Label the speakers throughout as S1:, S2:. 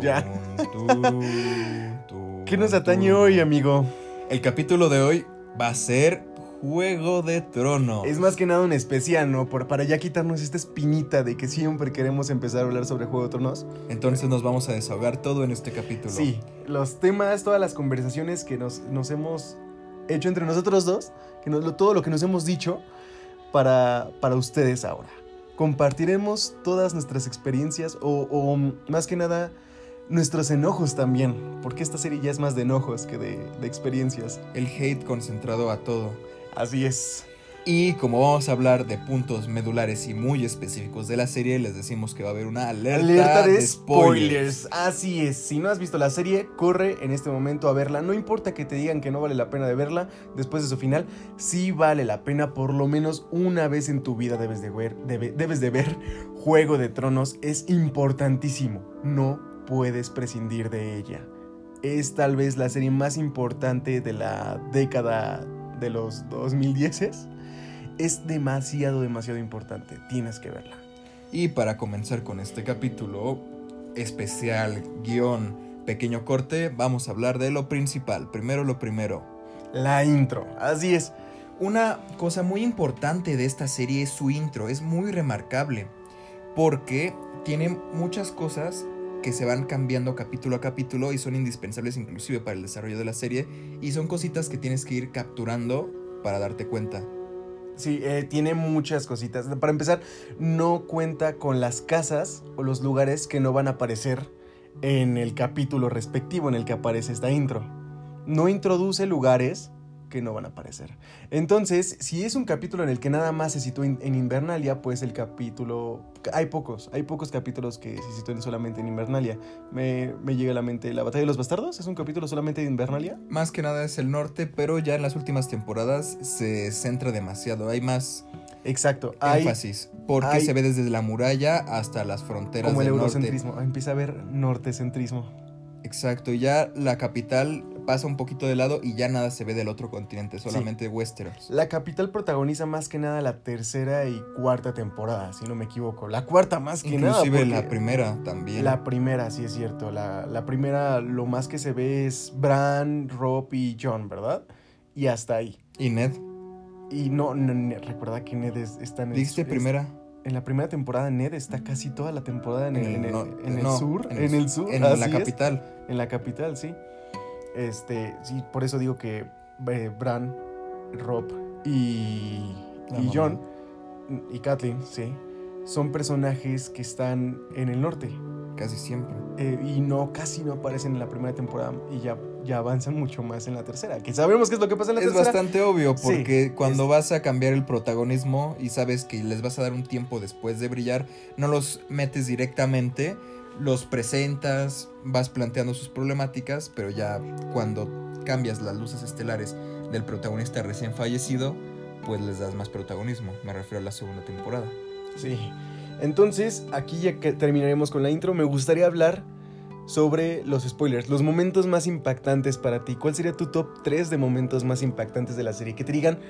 S1: Ya. ¿Qué nos atañe hoy, amigo?
S2: El capítulo de hoy va a ser Juego de Tronos.
S1: Es más que nada un especial, ¿no? Por, para ya quitarnos esta espinita de que siempre queremos empezar a hablar sobre Juego de Tronos.
S2: Entonces nos vamos a desahogar todo en este capítulo.
S1: Sí, los temas, todas las conversaciones que nos, nos hemos hecho entre nosotros dos, que nos- todo lo que nos hemos dicho para, para ustedes ahora. Compartiremos todas nuestras experiencias o, o, más que nada nuestros enojos también, porque esta serie ya es más de enojos que de, de experiencias.
S2: El hate concentrado a todo.
S1: Así es.
S2: Y como vamos a hablar de puntos medulares y muy específicos de la serie, les decimos que va a haber una alerta,
S1: Alerta de,
S2: de
S1: spoilers. Así es. Si no has visto la serie, corre en este momento a verla. No importa que te digan que no vale la pena de verla después de su final, sí vale la pena por lo menos una vez en tu vida debes de ver, debe- debes de ver Juego de Tronos. Es importantísimo. No puedes prescindir de ella. Es tal vez la serie más importante de la década de los 2010. Es demasiado, demasiado importante. Tienes que verla.
S2: Y para comenzar con este capítulo especial, guion, pequeño corte, vamos a hablar de lo principal. Primero lo primero.
S1: La intro. Así es.
S2: Una cosa muy importante de esta serie es su intro, es muy remarcable, porque tiene muchas cosas que se van cambiando capítulo a capítulo y son indispensables inclusive para el desarrollo de la serie, y son cositas que tienes que ir capturando para darte cuenta.
S1: Sí, eh, tiene muchas cositas. Para empezar, no cuenta con las casas o los lugares que no van a aparecer en el capítulo respectivo en el que aparece esta intro. No introduce lugares que no van a aparecer. Entonces, si es un capítulo en el que nada más se sitúa en, en Invernalia, pues el capítulo... Hay pocos, hay pocos capítulos que se sitúen solamente en Invernalia. Me, me llega a la mente La Batalla de los Bastardos, ¿es un capítulo solamente de Invernalia?
S2: Más que nada es el norte, pero ya en las últimas temporadas se centra demasiado, hay más
S1: Exacto. Hay
S2: énfasis, porque
S1: hay-
S2: se ve desde la muralla hasta las fronteras
S1: como el
S2: del norte.
S1: eurocentrismo. Empieza a haber nortecentrismo.
S2: Exacto, y ya la capital pasa un poquito de lado y ya nada se ve del otro continente, solamente Westeros.
S1: La capital protagoniza más que nada la tercera y cuarta temporada, si no me equivoco. La cuarta más que nada.
S2: Inclusive la primera también.
S1: La primera, sí es cierto. La, la primera, lo más que se ve es Bran, Rob y John, ¿verdad? Y hasta ahí.
S2: Y Ned,
S1: Y no, no, no, recuerda que Ned es- está en el
S2: dijiste
S1: es-
S2: primera.
S1: En la primera temporada Ned está casi toda la temporada en el, sur.
S2: en el-
S1: sur.
S2: En la
S1: es.
S2: capital.
S1: En la capital, sí. Este, sí, por eso digo que eh, Bran, Rob y, y. John y Kathleen, sí, son personajes que están en el norte
S2: Casi siempre.
S1: eh, y no casi no aparecen en la primera temporada y ya, ya avanzan mucho más en la tercera, que sabemos qué es lo que pasa en la
S2: Es
S1: tercera.
S2: bastante obvio
S1: Sí,
S2: porque cuando
S1: es-
S2: vas a cambiar el protagonismo y sabes que les vas a dar un tiempo después de brillar, no los metes directamente, los presentas, vas planteando sus problemáticas, pero ya cuando cambias las luces estelares del protagonista recién fallecido, pues les das más protagonismo. Me refiero a la segunda temporada.
S1: Sí. Entonces, aquí ya que terminaremos con la intro, me gustaría hablar sobre los spoilers, los momentos más impactantes para ti. ¿Cuál sería tu top 3 de momentos más impactantes de la serie? Que te digan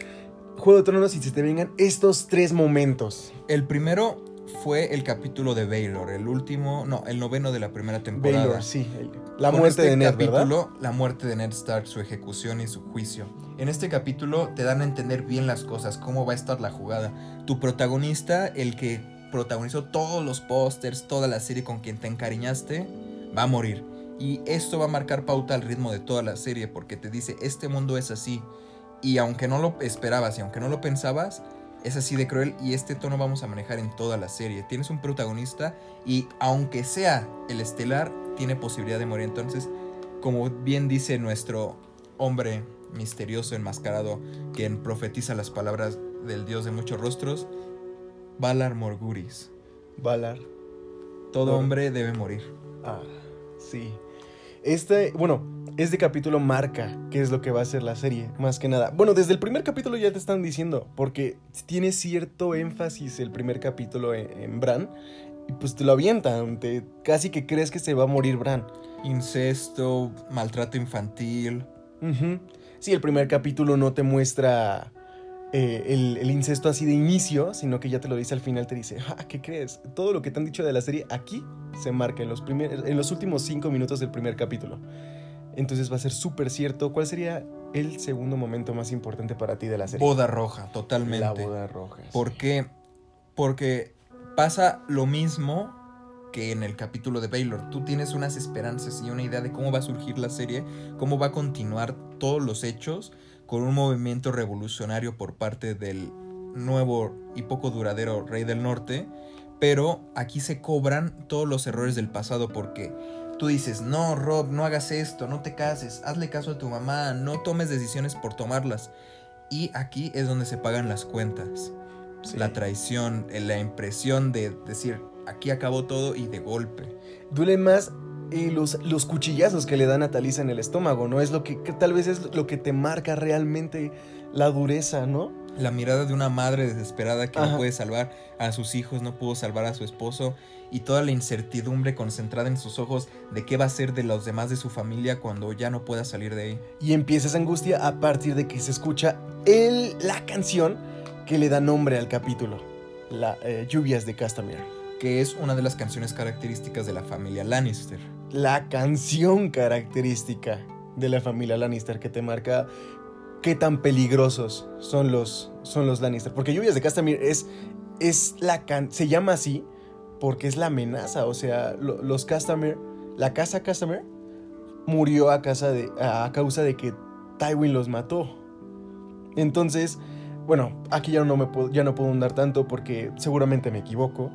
S1: Juego de Tronos y se te vengan estos tres momentos.
S2: El primero fue el capítulo de Baylor, el último, no, el noveno de la primera temporada.
S1: Baylor, sí. el- la
S2: Con
S1: muerte
S2: este
S1: de Ned, ¿verdad?
S2: capítulo, la muerte de Ned Stark, su ejecución y su juicio. En este capítulo te dan a entender bien las cosas, cómo va a estar la jugada. Tu protagonista, el que protagonizó todos los pósters, toda la serie con quien te encariñaste, va a morir. Y esto va a marcar pauta al ritmo de toda la serie porque te dice, este mundo es así. Y aunque no lo esperabas y aunque no lo pensabas, es así de cruel y este tono vamos a manejar en toda la serie. Tienes un protagonista y aunque sea el estelar, tiene posibilidad de morir. Entonces, como bien dice nuestro hombre misterioso enmascarado, quien profetiza las palabras del dios de muchos rostros, Valar Morguris.
S1: Valar.
S2: Todo hombre debe morir.
S1: Ah, sí. Este, bueno, este capítulo marca qué es lo que va a ser la serie, más que nada. Bueno, desde el primer capítulo ya te están diciendo, porque tiene cierto énfasis el primer capítulo en, en Bran, y pues te lo avientan, te, casi que crees que se va a morir Bran.
S2: Incesto, maltrato infantil.
S1: Ujú. Sí, el primer capítulo no te muestra eh, el, el incesto así de inicio, sino que ya te lo dice al final, te dice, ah, ¿qué crees? Todo lo que te han dicho de la serie aquí se marca en los, primer, en los últimos cinco minutos del primer capítulo. Entonces va a ser súper cierto. ¿Cuál sería el segundo momento más importante para ti de la serie?
S2: Boda roja, totalmente.
S1: La boda roja. sí.
S2: ¿Por qué? Porque pasa lo mismo que en el capítulo de Baylor. Tú tienes unas esperanzas y una idea de cómo va a surgir la serie, cómo va a continuar todos los hechos con un movimiento revolucionario por parte del nuevo y poco duradero Rey del Norte. Pero aquí se cobran todos los errores del pasado porque tú dices, no, Rob, no hagas esto, no te cases, hazle caso a tu mamá, no tomes decisiones por tomarlas. Y aquí es donde se pagan las cuentas.
S1: Sí.
S2: La traición, eh, la impresión de decir, aquí acabó todo y de golpe.
S1: Duele más eh, los, los cuchillazos que le dan a Talisa en el estómago, ¿no? Es lo que, que tal vez es lo que te marca realmente la dureza, ¿no?
S2: La mirada de una madre desesperada que
S1: Ajá.
S2: no puede salvar a sus hijos, no pudo salvar a su esposo y toda la incertidumbre concentrada en sus ojos de qué va a ser de los demás de su familia cuando ya no pueda salir de ahí.
S1: Y empieza esa angustia a partir de que se escucha el, la canción que le da nombre al capítulo, la eh, Lluvias de Castamere.
S2: Que es una de las canciones características de la familia Lannister.
S1: La canción característica de la familia Lannister que te marca qué tan peligrosos son los, son los Lannister. Porque Lluvias de Castamere es, es la can se llama así porque es la amenaza. O sea, lo- los Castamere, la casa Castamere murió a, de, a causa de que Tywin los mató. Entonces, bueno, aquí ya no, me puedo, ya no puedo andar tanto porque seguramente me equivoco.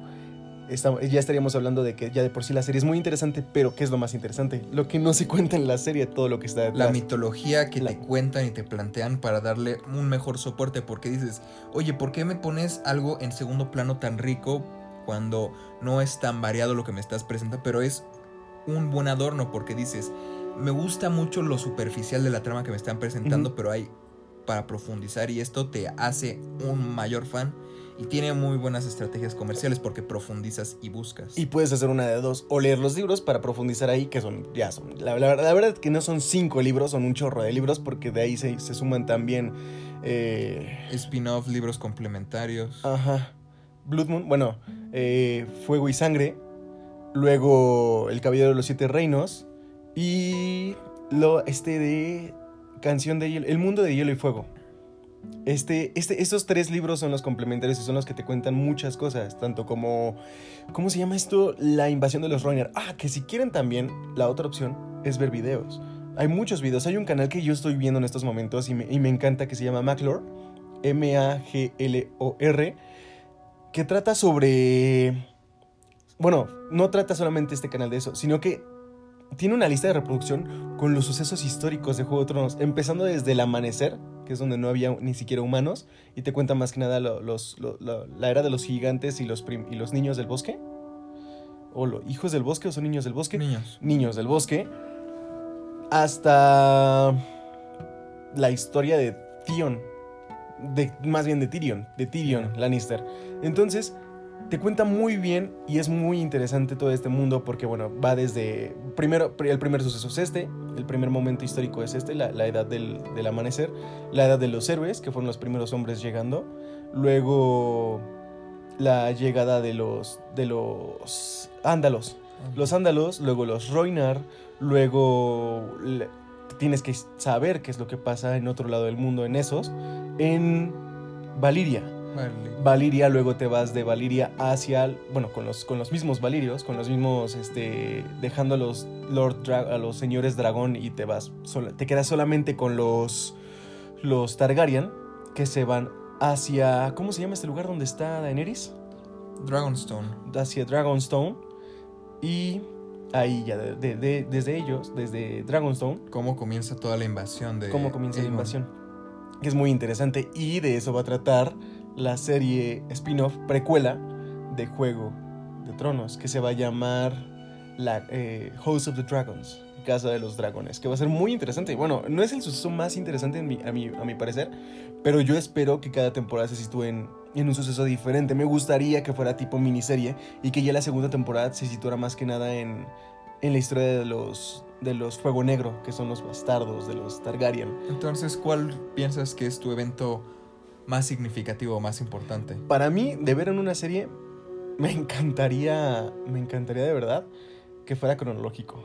S1: Estamos- ya estaríamos hablando de que ya de por sí la serie es muy interesante, pero ¿qué es lo más interesante? Lo que no se cuenta en la serie, todo lo que está detrás.
S2: La mitología que
S1: La-
S2: te cuentan y te plantean para darle un mejor soporte. Porque dices, oye, ¿por qué me pones algo en segundo plano tan rico cuando no es tan variado lo que me estás presentando? Pero es un buen adorno porque dices, me gusta mucho lo superficial de la trama que me están presentando, pero hay para profundizar y esto te hace un mayor fan. Y tiene muy buenas estrategias comerciales porque profundizas y buscas.
S1: Y puedes hacer una de dos, o leer los libros para profundizar ahí, que son, ya son, la, la- la verdad que no son cinco libros, son un chorro de libros, porque de ahí se, se suman también, eh,
S2: Spin-off, libros complementarios.
S1: ajá, Blood Moon, bueno, eh, Fuego y Sangre, luego El Caballero de los Siete Reinos, y lo, este de Canción de Hielo, El Mundo de Hielo y Fuego. Este, este, estos tres libros son los complementarios y son los que te cuentan muchas cosas, tanto como, ¿cómo se llama esto? La invasión de los Roiner. Ah, que si quieren también, la otra opción es ver videos. Hay muchos videos, hay un canal que yo estoy viendo en estos momentos y me, y me encanta que se llama Maclor, M-A-G-L-O-R, que trata sobre... Bueno, no trata solamente este canal de eso, sino que tiene una lista de reproducción con los sucesos históricos de Juego de Tronos, empezando desde el amanecer, que es donde no había ni siquiera humanos, y te cuenta más que nada lo- los, lo- lo- la era de los gigantes y los, prim- y los niños del bosque. O los hijos del bosque o son niños del bosque.
S2: Niños.
S1: Niños del bosque. Hasta la historia de Theon. De, más bien de Tyrion. De Tyrion Lannister. Entonces, te cuenta muy bien y es muy interesante todo este mundo porque, bueno, va desde... Primero, el primer suceso es este, el primer momento histórico es este, la, la edad del, del amanecer, la edad de los héroes, que fueron los primeros hombres llegando, luego la llegada de los, de los ándalos, los ándalos, luego los Roinar, luego le- tienes que saber qué es lo que pasa en otro lado del mundo, en esos, en Valiria.
S2: Vale.
S1: Valiria, luego te vas de Valiria hacia, bueno, con los, con los mismos Valirios, con los mismos, este, dejando a los Lord Dra- a los señores dragón y te vas, te quedas solamente con los, los Targaryen que se van hacia, ¿cómo se llama este lugar donde está Daenerys?
S2: Dragonstone.
S1: Hacia Dragonstone y ahí ya de- de- de- desde ellos, desde Dragonstone,
S2: ¿Cómo comienza toda la invasión de
S1: cómo comienza la invasión. Que es muy interesante y de eso va a tratar la serie spin-off precuela de Juego de Tronos, que se va a llamar la eh, House of the Dragons, Casa de los Dragones, que va a ser muy interesante. Bueno, no es el suceso más interesante en mi- a, mi, a mi parecer, pero yo espero que cada temporada se sitúe en, en un suceso diferente. Me gustaría que fuera tipo miniserie y que ya la segunda temporada se situara más que nada en, en la historia de los, de los Fuego Negro, que son los bastardos de los Targaryen.
S2: Entonces, ¿cuál piensas que es tu evento más significativo, más importante?
S1: Para mí, de ver en una serie, me encantaría, me encantaría de verdad que fuera cronológico.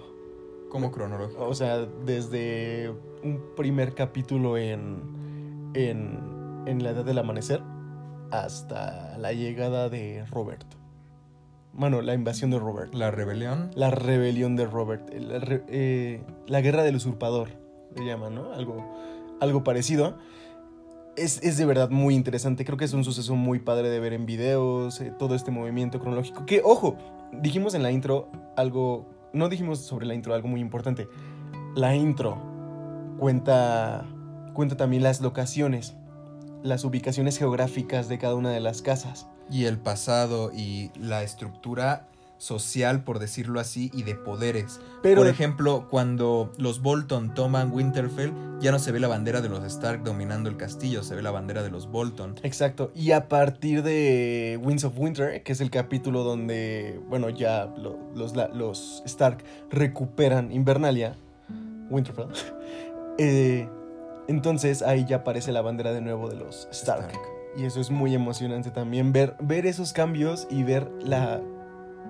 S2: ¿Cómo cronológico?
S1: O sea, desde un primer capítulo en, en, en la edad del amanecer hasta la llegada de Robert. Bueno, la invasión de Robert.
S2: La rebelión.
S1: La rebelión de Robert. La, eh, la guerra del usurpador, le llaman, ¿no? Algo, algo parecido. Es, es de verdad muy interesante. Creo que es un suceso muy padre de ver en videos, eh, todo este movimiento cronológico. Que, ojo, dijimos en la intro algo. No dijimos sobre la intro algo muy importante. La intro cuenta, cuenta también las locaciones, las ubicaciones geográficas de cada una de las casas.
S2: Y el pasado y la estructura social, por decirlo así, y de poderes.
S1: Pero
S2: por ejemplo, cuando los Bolton toman Winterfell, ya no se ve la bandera de los Stark dominando el castillo, se ve la bandera de los Bolton.
S1: Exacto. Y a partir de Winds of Winter, que es el capítulo donde, bueno, ya lo- los, la- los Stark recuperan Invernalia, Winterfell, eh, entonces ahí ya aparece la bandera de nuevo de los Stark.
S2: Stark.
S1: Y eso es muy emocionante también, ver, ver esos cambios y ver la...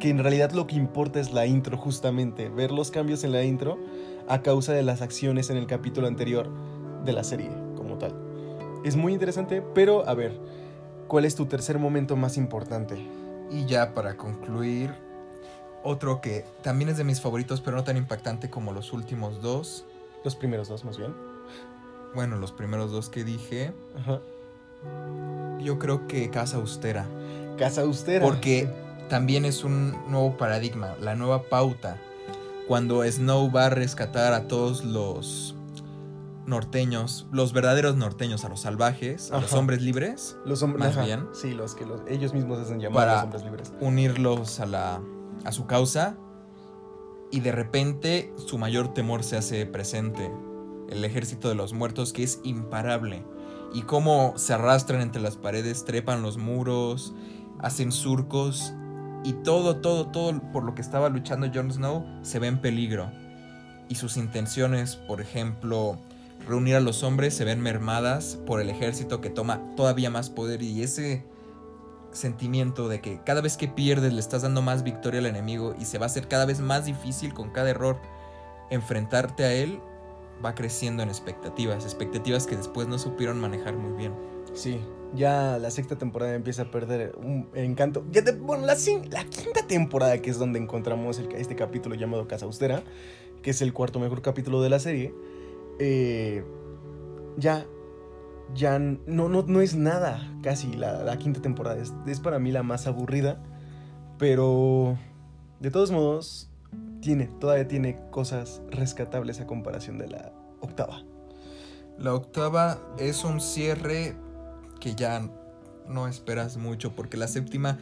S1: que en realidad lo que importa es la intro justamente, ver los cambios en la intro a causa de las acciones en el capítulo anterior de la serie como tal. Es muy interesante, pero a ver, ¿cuál es tu tercer momento más importante?
S2: Y ya para concluir, otro que también es de mis favoritos, pero no tan impactante como los últimos dos.
S1: Los primeros dos, más bien.
S2: Bueno, los primeros dos que dije,
S1: Ajá.
S2: yo creo que Casa Austera.
S1: Casa Austera.
S2: Porque también es un nuevo paradigma, la nueva pauta. Cuando Snow va a rescatar a todos los norteños, los verdaderos norteños, a los salvajes, a los hombres libres,
S1: los hombres
S2: más
S1: ajá,
S2: bien.
S1: Sí, los que los- ellos mismos hacen llamar
S2: Para-
S1: los hombres libres.
S2: unirlos a la a su causa y de repente su mayor temor se hace presente, el ejército de los muertos que es imparable y cómo se arrastran entre las paredes, trepan los muros, hacen surcos y todo todo todo por lo que estaba luchando Jon Snow se ve en peligro y sus intenciones, por ejemplo, reunir a los hombres se ven mermadas por el ejército que toma todavía más poder y ese sentimiento de que cada vez que pierdes le estás dando más victoria al enemigo y se va a hacer cada vez más difícil con cada error enfrentarte a él va creciendo en expectativas, expectativas que después no supieron manejar muy bien.
S1: Sí, ya la sexta temporada empieza a perder un encanto. Ya bueno, la, la quinta temporada, que es donde encontramos este capítulo llamado Casa Austera, que es el cuarto mejor capítulo de la serie, eh, ya, ya no, no, no es nada casi la, la quinta temporada. Es, es para mí la más aburrida, pero de todos modos, tiene, todavía tiene cosas rescatables a comparación de la octava.
S2: La octava es un cierre que ya no esperas mucho porque la séptima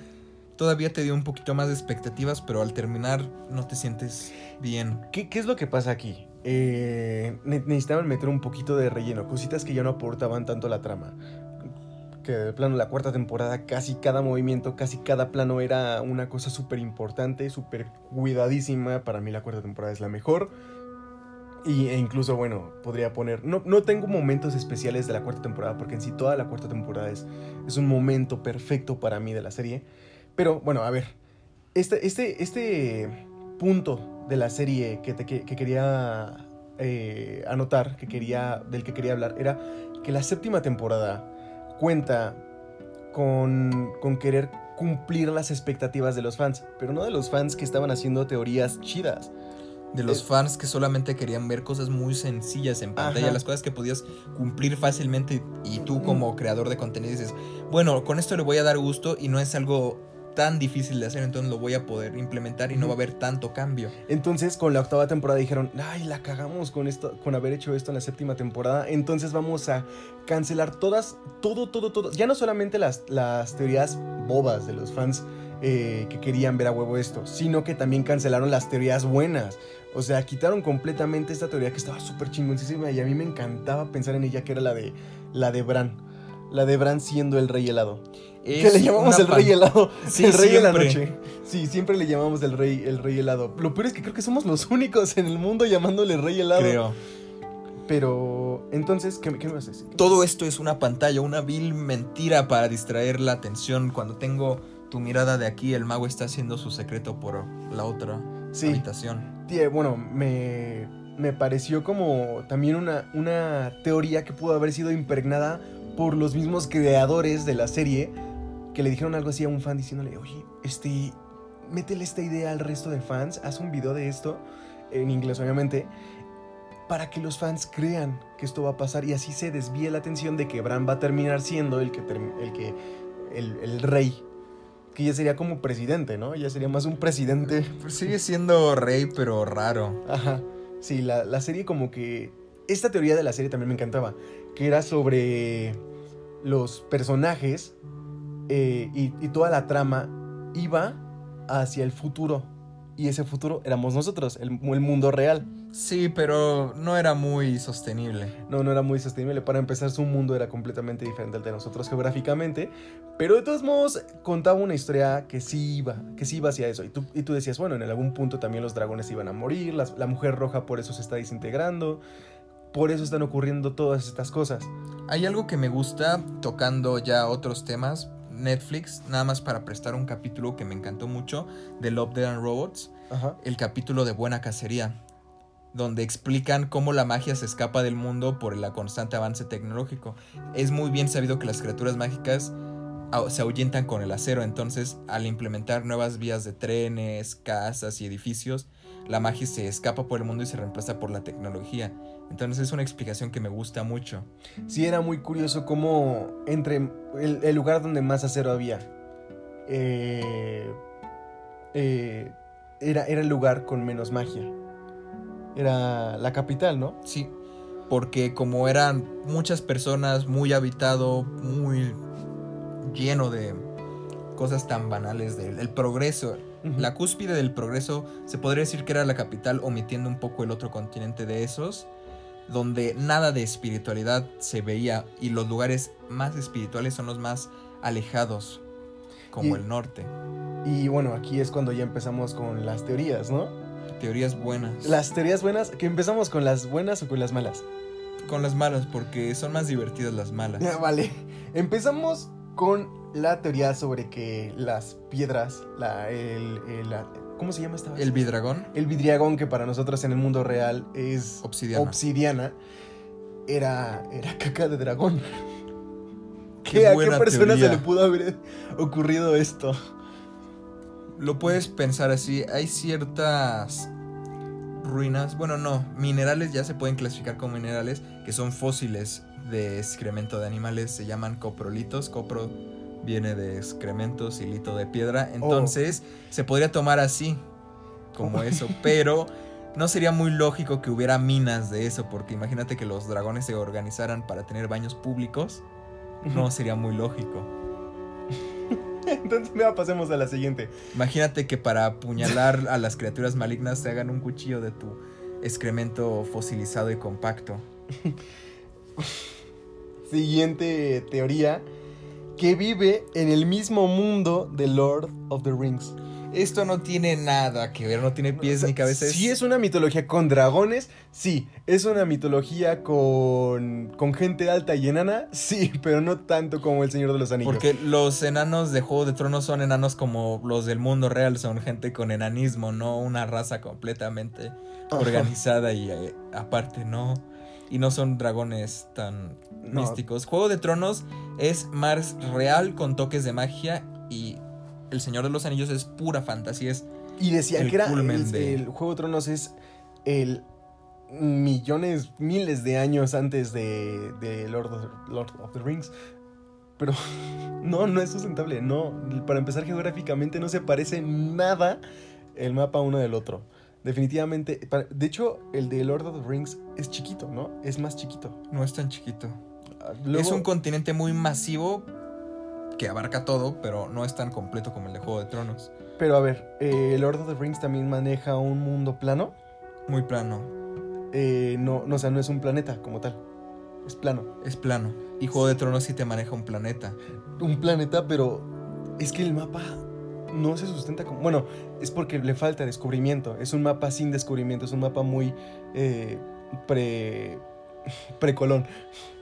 S2: todavía te dio un poquito más de expectativas, pero al terminar no te sientes bien.
S1: ¿Qué, qué es lo que pasa aquí? Eh, ne- necesitaban meter un poquito de relleno, cositas que ya no aportaban tanto a la trama. Que de plano la cuarta temporada, casi cada movimiento, casi cada plano era una cosa súper importante, súper cuidadísima. Para mí la cuarta temporada es la mejor. Y, e incluso, bueno, podría poner... No, no tengo momentos especiales de la cuarta temporada, porque en sí toda la cuarta temporada es, es un momento perfecto para mí de la serie. Pero bueno, a ver. Este, este, este punto de la serie que, te, que, que quería eh, anotar, que quería, del que quería hablar, era que la séptima temporada cuenta con, con querer cumplir las expectativas de los fans, pero no de los fans que estaban haciendo teorías chidas.
S2: De los
S1: Eh,
S2: fans que solamente querían ver cosas muy sencillas en pantalla,
S1: Ajá.
S2: las cosas que podías cumplir fácilmente y tú como creador de contenido dices, bueno, con esto le voy a dar gusto y no es algo tan difícil de hacer, entonces lo voy a poder implementar y no va a haber tanto cambio.
S1: Entonces, con la octava temporada dijeron, ay, la cagamos con esto, con haber hecho esto en la séptima temporada. Entonces vamos a cancelar todas, todo, todo, todo. Ya no solamente las, las teorías bobas de los fans eh, que querían ver a huevo esto, sino que también cancelaron las teorías buenas. O sea, quitaron completamente esta teoría que estaba súper chingoncísima y a mí me encantaba pensar en ella, que era la de, la de Bran. La de Bran siendo el rey helado. que le llamamos el rey helado.
S2: Sí,
S1: el rey de la noche. Sí, siempre le llamamos el rey, el rey helado. Lo peor es que creo que somos los únicos en el mundo llamándole rey helado.
S2: Creo.
S1: Pero, entonces, ¿qué, qué me vas a decir?
S2: Todo esto es una pantalla, una vil mentira para distraer la atención. Cuando tengo tu mirada de aquí, el mago está haciendo su secreto por la otra
S1: Sí.
S2: habitación.
S1: Bueno, me, me pareció como también una, una teoría que pudo haber sido impregnada por los mismos creadores de la serie que le dijeron algo así a un fan diciéndole, oye, este, métele esta idea al resto de fans, haz un video de esto, en inglés obviamente, para que los fans crean que esto va a pasar y así se desvíe la atención de que Bran va a terminar siendo el que, el, que el, el rey, que ya sería como presidente, ¿no? Ya sería más un presidente
S2: Pues sigue siendo rey, pero raro.
S1: Ajá. Sí, la, la serie como que... Esta teoría de la serie también me encantaba. Que era sobre los personajes eh, y, y toda la trama iba hacia el futuro. Y ese futuro éramos nosotros, el, el mundo real.
S2: Sí, pero no era muy sostenible.
S1: No, no era muy sostenible. Para empezar, su mundo era completamente diferente al de nosotros geográficamente. Pero de todos modos, contaba una historia que sí iba, que sí iba hacia eso. Y tú, y tú decías, bueno, en algún punto también los dragones iban a morir, la mujer roja por eso se está desintegrando, por eso están ocurriendo todas estas cosas.
S2: Hay algo que me gusta tocando ya otros temas. Netflix, nada más para prestar un capítulo que me encantó mucho de Love, Dead and Robots,
S1: Ajá.
S2: el capítulo de Buena Cacería, donde explican cómo la magia se escapa del mundo por el constante avance tecnológico. Es muy bien sabido que las criaturas mágicas ah, se ahuyentan con el acero, entonces al implementar nuevas vías de trenes, casas y edificios, la magia se escapa por el mundo y se reemplaza por la tecnología. Entonces es una explicación que me gusta mucho.
S1: Sí, era muy curioso cómo entre el, lugar donde más acero había, eh, eh, era, era el lugar con menos magia. Era la capital, ¿no?
S2: Sí, porque como eran muchas personas, muy habitado, muy lleno de cosas tan banales del el progreso. La cúspide del progreso se podría decir que era la capital, omitiendo un poco el otro continente de esos, donde nada de espiritualidad se veía y los lugares más espirituales son los más alejados, como
S1: Y-
S2: el norte.
S1: Y bueno, aquí es cuando ya empezamos con las teorías, ¿no?
S2: Teorías buenas.
S1: Las teorías buenas, que empezamos con las buenas o con las malas.
S2: Con las malas, porque son más divertidas las malas.
S1: Vale. Empezamos con la teoría sobre que las piedras, la, el, el- la- ¿cómo se llama esta?
S2: El bidragón,
S1: El vidriagón que para nosotros en el mundo real es
S2: obsidiana.
S1: obsidiana, era, era caca de dragón.
S2: Qué
S1: ¿Qué, ¿A qué persona se le pudo haber ocurrido esto?
S2: Lo puedes pensar así, hay ciertas ruinas, bueno no, minerales ya se pueden clasificar como minerales que son fósiles de excremento de animales, se llaman coprolitos, copro viene de excrementos y lito de piedra, entonces se podría tomar así, como
S1: Oh.
S2: eso, pero no sería muy lógico que hubiera minas de eso, porque imagínate que los dragones se organizaran para tener baños públicos, no sería muy lógico.
S1: Entonces, mira, pasemos a la siguiente.
S2: Imagínate que para apuñalar a las criaturas malignas te hagan un cuchillo de tu excremento fosilizado y compacto.
S1: Siguiente teoría. Que vive en el mismo mundo de Lord of the Rings.
S2: Esto no tiene nada que ver, no tiene pies ni cabezas.
S1: Sí es una mitología con dragones, sí. Es una mitología con, con gente alta y enana, sí, pero no tanto como el Señor de los Anillos.
S2: Porque los enanos de Juego de Tronos son enanos como los del mundo real, son gente con enanismo, no una raza completamente
S1: Ajá.
S2: organizada y eh, aparte no. Y no son dragones tan
S1: No.
S2: místicos. Juego de Tronos es más real con toques de magia y El Señor de los Anillos es pura fantasía, es
S1: Y decían
S2: el
S1: que era el,
S2: de-
S1: el Juego de Tronos es el millones, miles de años antes de, de Lord, of, Lord of the Rings. Pero no, no es sustentable. No, para empezar geográficamente no se parece nada el mapa uno del otro. Definitivamente, para- de hecho, el de Lord of the Rings es chiquito, ¿no? Es más chiquito.
S2: no es tan chiquito. Es un continente muy masivo que abarca todo, pero no es tan completo como el de Juego de Tronos.
S1: Pero a ver, eh, Lord of the Rings también maneja un mundo plano.
S2: Muy plano,
S1: Eh, no, no, o sea, no es un planeta como tal. Es plano.
S2: es plano. Y Juego de Tronos sí te maneja un planeta.
S1: un planeta, pero es que el mapa no se sustenta como... Bueno, es porque le falta descubrimiento. Es un mapa sin descubrimiento. Es un mapa muy eh, pre... Precolón.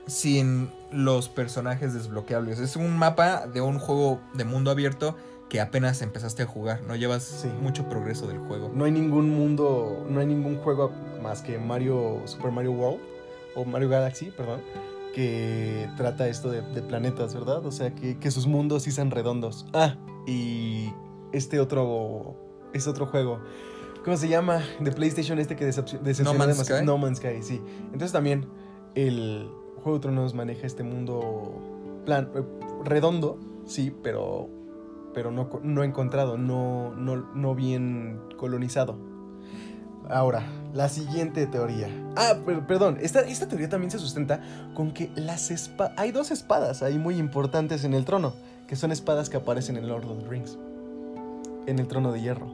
S2: sin los personajes desbloqueables. Es un mapa de un juego de mundo abierto que apenas empezaste a jugar. No llevas
S1: Sí.
S2: mucho progreso del juego.
S1: No hay ningún mundo, no hay ningún juego más que Mario, Super Mario World o Mario Galaxy, perdón, que trata esto de, de planetas, ¿verdad? O sea, que, que sus mundos sí sean redondos. Ah, y este otro, es otro juego. ¿Cómo se llama? De PlayStation este que decep- decepcionó
S2: No Man's. Sky.
S1: No Man's Sky, sí. Entonces también el Juego de Tronos maneja este mundo plan, eh, redondo, sí, pero, pero no, no encontrado, no, no, no bien colonizado. Ahora, la siguiente teoría. Ah, per- perdón, esta, esta teoría también se sustenta con que las espadas... Hay dos espadas ahí muy importantes en el trono, que son espadas que aparecen en Lord of the Rings, en el trono de hierro.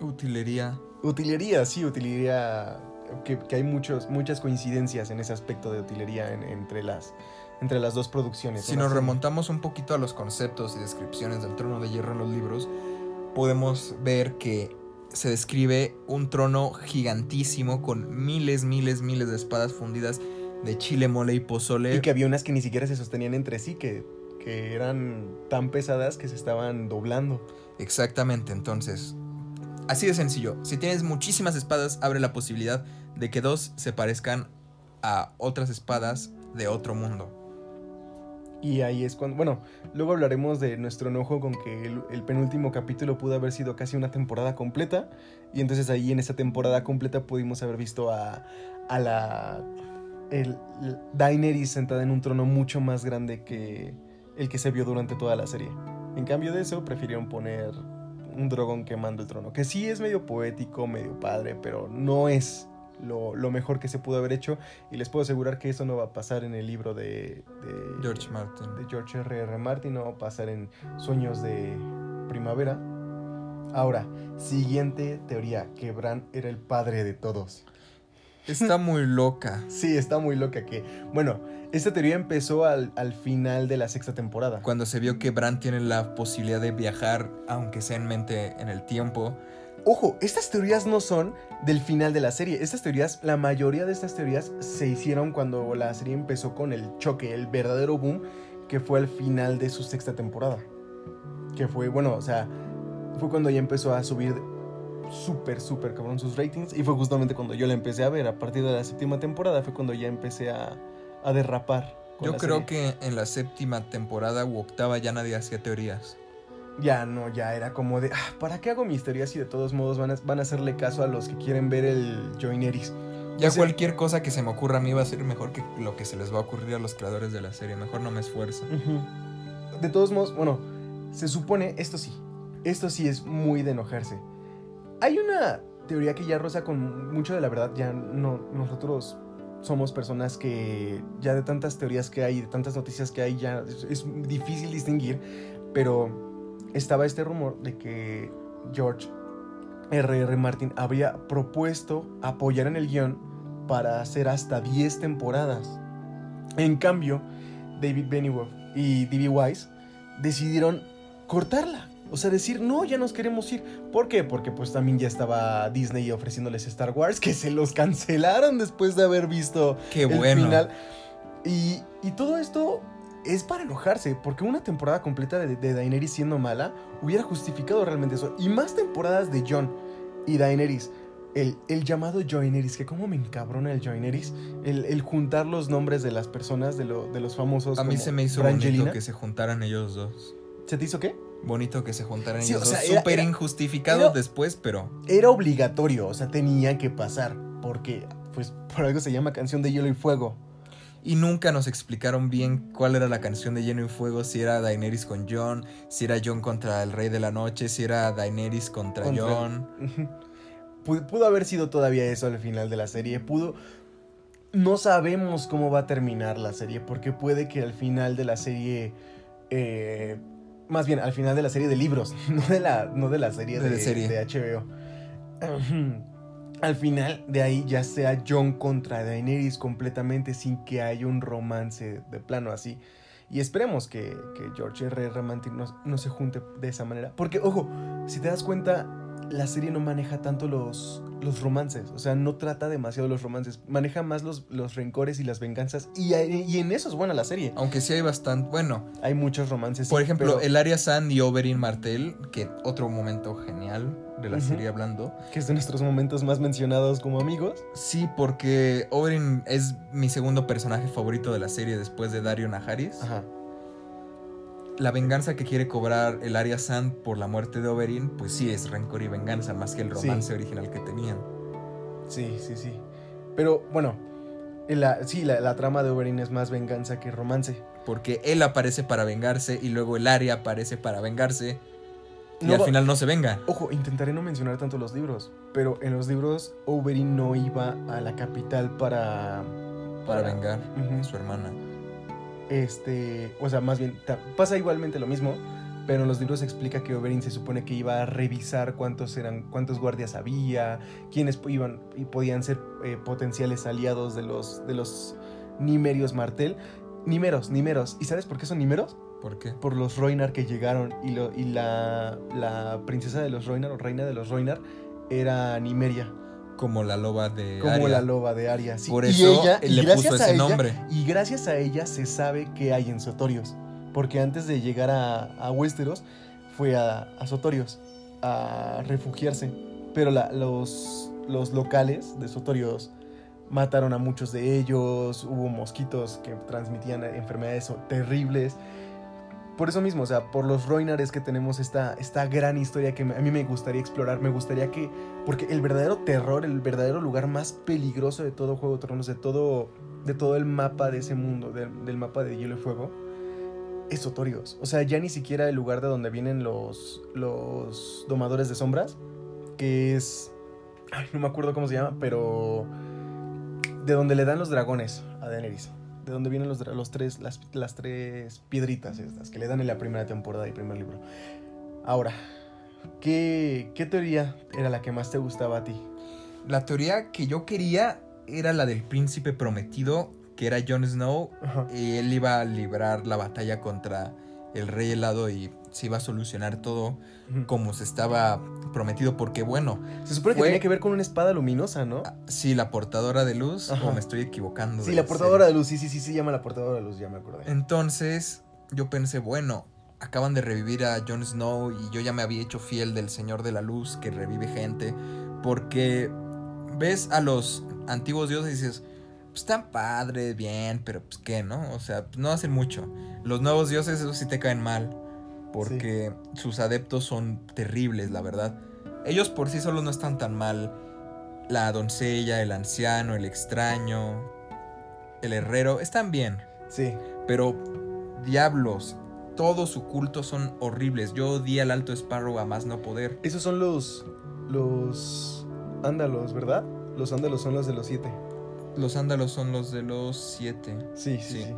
S2: Utilería.
S1: Utilería, sí, utilería. Que, que hay muchos, muchas coincidencias en ese aspecto de utilería en- entre, las, entre las dos producciones.
S2: Si nos
S1: serie-
S2: remontamos un poquito a los conceptos y descripciones del trono de hierro en los libros, podemos ver que se describe un trono gigantísimo con miles, miles, miles de espadas fundidas de chile, mole y pozole.
S1: Y que había unas que ni siquiera se sostenían entre sí, que, que eran tan pesadas que se estaban doblando.
S2: Exactamente, entonces, así de sencillo. Si tienes muchísimas espadas, abre la posibilidad de que dos se parezcan a otras espadas de otro mundo.
S1: Y ahí es cuando, bueno, luego hablaremos de nuestro enojo con que el, penúltimo capítulo pudo haber sido casi una temporada completa. Y entonces ahí en esa temporada completa pudimos haber visto a, a la el, el Daenerys sentada en un trono mucho más grande que el que se vio durante toda la serie. En cambio de eso, prefirieron poner un dragón quemando el trono, que sí es medio poético, medio padre, pero no es lo, lo mejor que se pudo haber hecho. Y les puedo asegurar que eso no va a pasar en el libro de, de
S2: George Martin.
S1: de George R. R. Martin, no va a pasar en Sueños de Primavera. Ahora, siguiente teoría, que Bran era el padre de todos.
S2: Está muy loca.
S1: Sí, está muy loca que... Bueno, esta teoría empezó al, al final de la sexta temporada.
S2: Cuando se vio que Bran tiene la posibilidad de viajar, aunque sea en mente en el tiempo,
S1: Ojo, estas teorías no son del final de la serie. Estas teorías, la mayoría de estas teorías se hicieron cuando la serie empezó con el choque, el verdadero boom, que fue al final de su sexta temporada. Que fue, bueno, o sea, fue cuando ya empezó a subir súper, súper cabrón sus ratings. Y fue justamente cuando yo la empecé a ver. A partir de la séptima temporada fue cuando ya empecé a, a derrapar.
S2: yo creo
S1: serie.
S2: que en la séptima temporada u octava ya nadie hacía teorías.
S1: Ya no, ya era como de, ah, ¿para qué hago mis teorías si de todos modos van a, van a hacerle caso a los que quieren ver el Joineris?
S2: Ya
S1: O sea-
S2: cualquier cosa que se me ocurra a mí va a ser mejor que lo que se les va a ocurrir a los creadores de la serie. Mejor no me esfuerzo.
S1: De todos modos, bueno, se supone, esto sí, esto sí es muy de enojarse. Hay una teoría que ya roza con mucho de la verdad, ya no, nosotros somos personas que ya de tantas teorías que hay, de tantas noticias que hay, ya es, difícil distinguir, pero estaba este rumor de que George R.R. Martin había propuesto apoyar en el guion para hacer hasta 10 temporadas. En cambio, David Benioff y D.B. Wise decidieron cortarla. O sea, decir, no, ya nos queremos ir. ¿Por qué? Porque pues también ya estaba Disney ofreciéndoles Star Wars, que se los cancelaron después de haber visto
S2: Qué
S1: el
S2: bueno.
S1: final. Y, y todo esto es para enojarse, porque una temporada completa de, de Daenerys siendo mala hubiera justificado realmente eso. Y más temporadas de Jon y Daenerys. El, el llamado Joineris, que como me encabrona el Joineris, el, el juntar los nombres de las personas, de, lo- de los famosos.
S2: A mí se me hizo bonito que se juntaran ellos dos.
S1: ¿Se te hizo qué?
S2: Bonito que se juntaran
S1: Sí,
S2: ellos
S1: o sea,
S2: dos.
S1: era-
S2: Súper injustificado
S1: era-
S2: después, pero
S1: Era obligatorio, o sea, tenía que pasar, porque pues por algo se llama Canción de Hielo y Fuego.
S2: Y nunca nos explicaron bien cuál era la canción de Lleno y Fuego, si era Daenerys con Jon, si era Jon contra el Rey de la Noche, si era Daenerys contra,
S1: Contra-
S2: Jon.
S1: Pudo, pudo haber sido todavía eso al final de la serie. Pudo. No sabemos cómo va a terminar la serie. Porque puede que al final de la serie. eh, más bien, al final de la serie de libros. No de la, no de la serie
S2: De
S1: de,
S2: la serie.
S1: de HBO. al final de ahí ya sea John contra Daenerys completamente. Sin que haya un romance de plano así. Y esperemos que, que George R. R. Martin no, no se junte de esa manera. Porque, ojo, si te das cuenta, la serie no maneja tanto los, los romances. O sea, no trata demasiado los romances. Maneja más los, los rencores y las venganzas. Y, y en eso es buena la serie.
S2: Aunque sí hay bastante. Bueno.
S1: Hay muchos romances.
S2: Por ejemplo, el Arya Sand y Oberyn Martell, que otro momento genial de la serie hablando.
S1: Que es de nuestros momentos más mencionados como amigos.
S2: Sí, porque Oberyn es mi segundo personaje favorito de la serie después de Dario Najaris. Ajá la venganza que quiere cobrar el Arya Sand por la muerte de Oberyn, pues sí es rencor y venganza, más que el romance original que tenían.
S1: Sí, sí, sí. Pero bueno, la, sí, la, trama de Oberyn es más venganza que romance.
S2: Porque él aparece para vengarse y luego el Arya aparece para vengarse. Y al final no se venga.
S1: Ojo, intentaré no mencionar tanto los libros, pero en los libros Oberyn no iba a la capital para...
S2: Para, vengar a su hermana.
S1: Este, o sea, más bien, pasa igualmente lo mismo, pero en los libros explica que Oberyn se supone que iba a revisar cuántos eran, cuántos guardias había, quiénes iban y podían ser eh, potenciales aliados de los, de los Nimerios Martel. Nimeros, Nimeros. ¿Y sabes por qué son Nimeros?
S2: ¿Por qué?
S1: Por los Roinar que llegaron y, lo, y la, la princesa de los Roinar o reina de los Roinar era Nimeria.
S2: Como la loba de
S1: Como la loba de Aria,
S2: Por eso le puso ese nombre.
S1: Y gracias a ella se sabe qué hay en Sotorios. Porque antes de llegar a, a Westeros, fue a, Sotorios a refugiarse. Pero los, los locales de Sotorios mataron a muchos de ellos. Hubo mosquitos que transmitían enfermedades terribles por eso mismo, o sea, por los Roinares que tenemos esta, esta gran historia que a mí me gustaría explorar, me gustaría que, porque el verdadero terror, el verdadero lugar más peligroso de todo Juego de Tronos, de todo, de todo el mapa de ese mundo, del mapa de Hielo y Fuego, es Sotorios. O sea, ya ni siquiera el lugar de donde vienen los, los domadores de sombras, que es, ay, no me acuerdo cómo se llama, pero de donde le dan los dragones a Daenerys de dónde vienen los, los tres, las, las, tres piedritas estas que le dan en la primera temporada y primer libro. Ahora, ¿qué, ¿qué teoría era la que más te gustaba a ti?
S2: La teoría que yo quería era la del príncipe prometido, que era Jon Snow, y él iba a librar la batalla contra el rey helado y se iba a solucionar todo como se estaba prometido, porque bueno.
S1: Se supone que tenía que ver con una espada luminosa, ¿no? Ah,
S2: sí, la portadora de luz, o me estoy equivocando.
S1: Sí, la portadora de luz, sí, sí, sí, se llama la portadora de luz, ya me acordé.
S2: Entonces, yo pensé, bueno, acaban de revivir a Jon Snow y yo ya me había hecho fiel del Señor de la Luz que revive gente, porque ves a los antiguos dioses y dices, pues están padres, bien, pero pues qué, ¿no? O sea, no hacen mucho. Los nuevos dioses, esos sí te caen mal. Porque sus adeptos son terribles, la verdad. Ellos por sí solos no están tan mal. La doncella, el anciano, el extraño, el herrero, están bien.
S1: Sí.
S2: Pero diablos, todo su culto son horribles. Yo odié al Alto Sparrow a más no poder.
S1: Esos son los. los. ándalos, ¿verdad? Los ándalos son los de los siete.
S2: Los ándalos son los de los siete.
S1: Sí, sí, sí.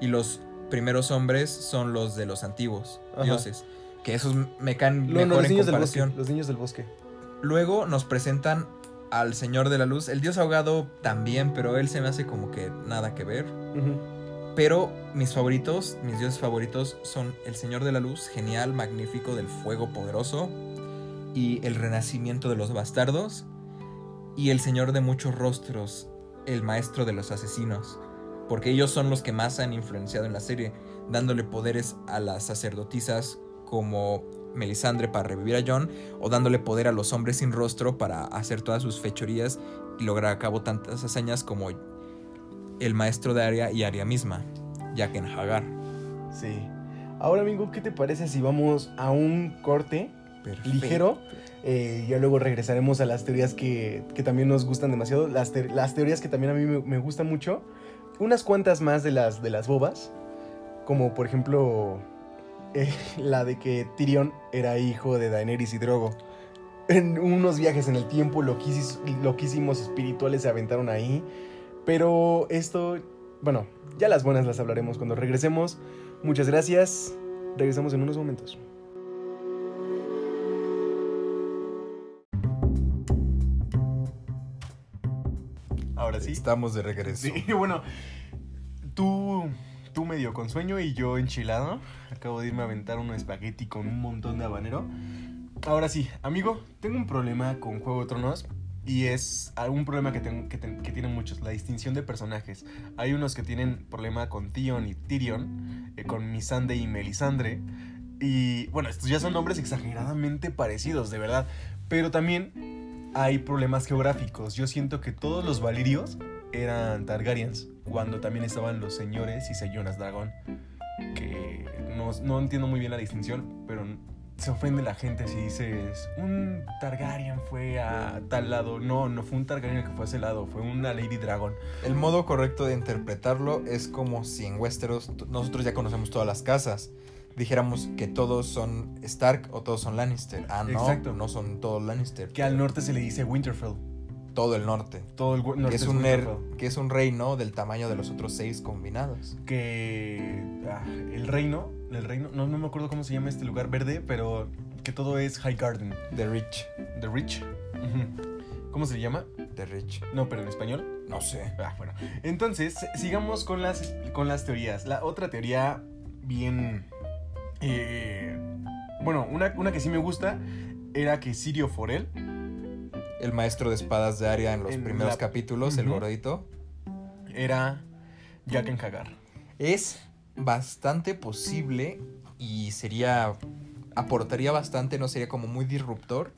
S2: Y los primeros hombres son los de los antiguos dioses. Que esos me caen mejor en comparación.
S1: los niños del bosque.
S2: Luego nos presentan al Señor de la Luz. El dios ahogado también, pero él se me hace como que nada que ver. Pero mis favoritos, mis dioses favoritos son el Señor de la Luz, genial, magnífico, del fuego poderoso. Y el renacimiento de los bastardos. Y el Señor de muchos rostros, el maestro de los asesinos, porque ellos son los que más han influenciado en la serie, dándole poderes a las sacerdotisas como Melisandre para revivir a John, o dándole poder a los hombres sin rostro para hacer todas sus fechorías y lograr a cabo tantas hazañas como el maestro de Arya y Arya misma, Jaqen Hagar.
S1: Sí. Ahora, amigo, ¿qué te parece si vamos a un corte ligero? Eh, ya luego regresaremos a las teorías que, también nos gustan demasiado. Las, teorías que también a mí me, gustan mucho. Unas cuantas más de las, de las bobas. Como por ejemplo eh, la de que Tyrion era hijo de Daenerys y Drogo. En unos viajes en el tiempo loquísimos espirituales se aventaron ahí. Pero esto, bueno, ya las buenas las hablaremos cuando regresemos. Muchas gracias. Regresamos en unos momentos.
S2: Estamos de regreso.
S1: Sí, bueno, tú, tú medio con sueño y yo enchilado. Acabo de irme a aventar un espagueti con un montón de habanero. Ahora sí, amigo, tengo un problema con Juego de Tronos. Y es un problema que, tengo, que, que, tienen muchos, la distinción de personajes. Hay unos que tienen problema con Theon y Tyrion, eh, con Missandei y Melisandre. Y bueno, estos ya son nombres exageradamente parecidos, de verdad. Pero también hay problemas geográficos. Yo siento que todos los valirios eran Targaryens, cuando también estaban los señores y señoras dragón. Que no, no entiendo muy bien la distinción, pero se ofende la gente si dices un Targaryen fue a tal lado. No, no fue un Targaryen que fue a ese lado, fue una Lady Dragon.
S2: El modo correcto de interpretarlo es como si en Westeros nosotros ya conocemos todas las casas. Dijéramos que todos son Stark o todos son Lannister. Ah, no, Exacto. no son todos Lannister.
S1: Que al norte se le dice Winterfell.
S2: Todo el norte.
S1: Todo el norte.
S2: Que es, un er, que es un reino del tamaño de los otros seis combinados.
S1: Que ah, el reino el reino, no, no me acuerdo cómo se llama este lugar verde, pero que todo es High Garden.
S2: The Rich.
S1: The Rich. ¿Cómo se llama?
S2: The Rich.
S1: No, pero en español.
S2: No sé.
S1: Ah, bueno. Entonces, sigamos con las, con las teorías. La otra teoría bien... Eh, bueno, una, una, que sí me gusta era que Sirio Forel...
S2: El maestro de espadas de Aria en los primeros capítulos, el gordito.
S1: Era Jaqen Hagar.
S2: Es bastante posible y sería aportaría bastante, no sería como muy disruptor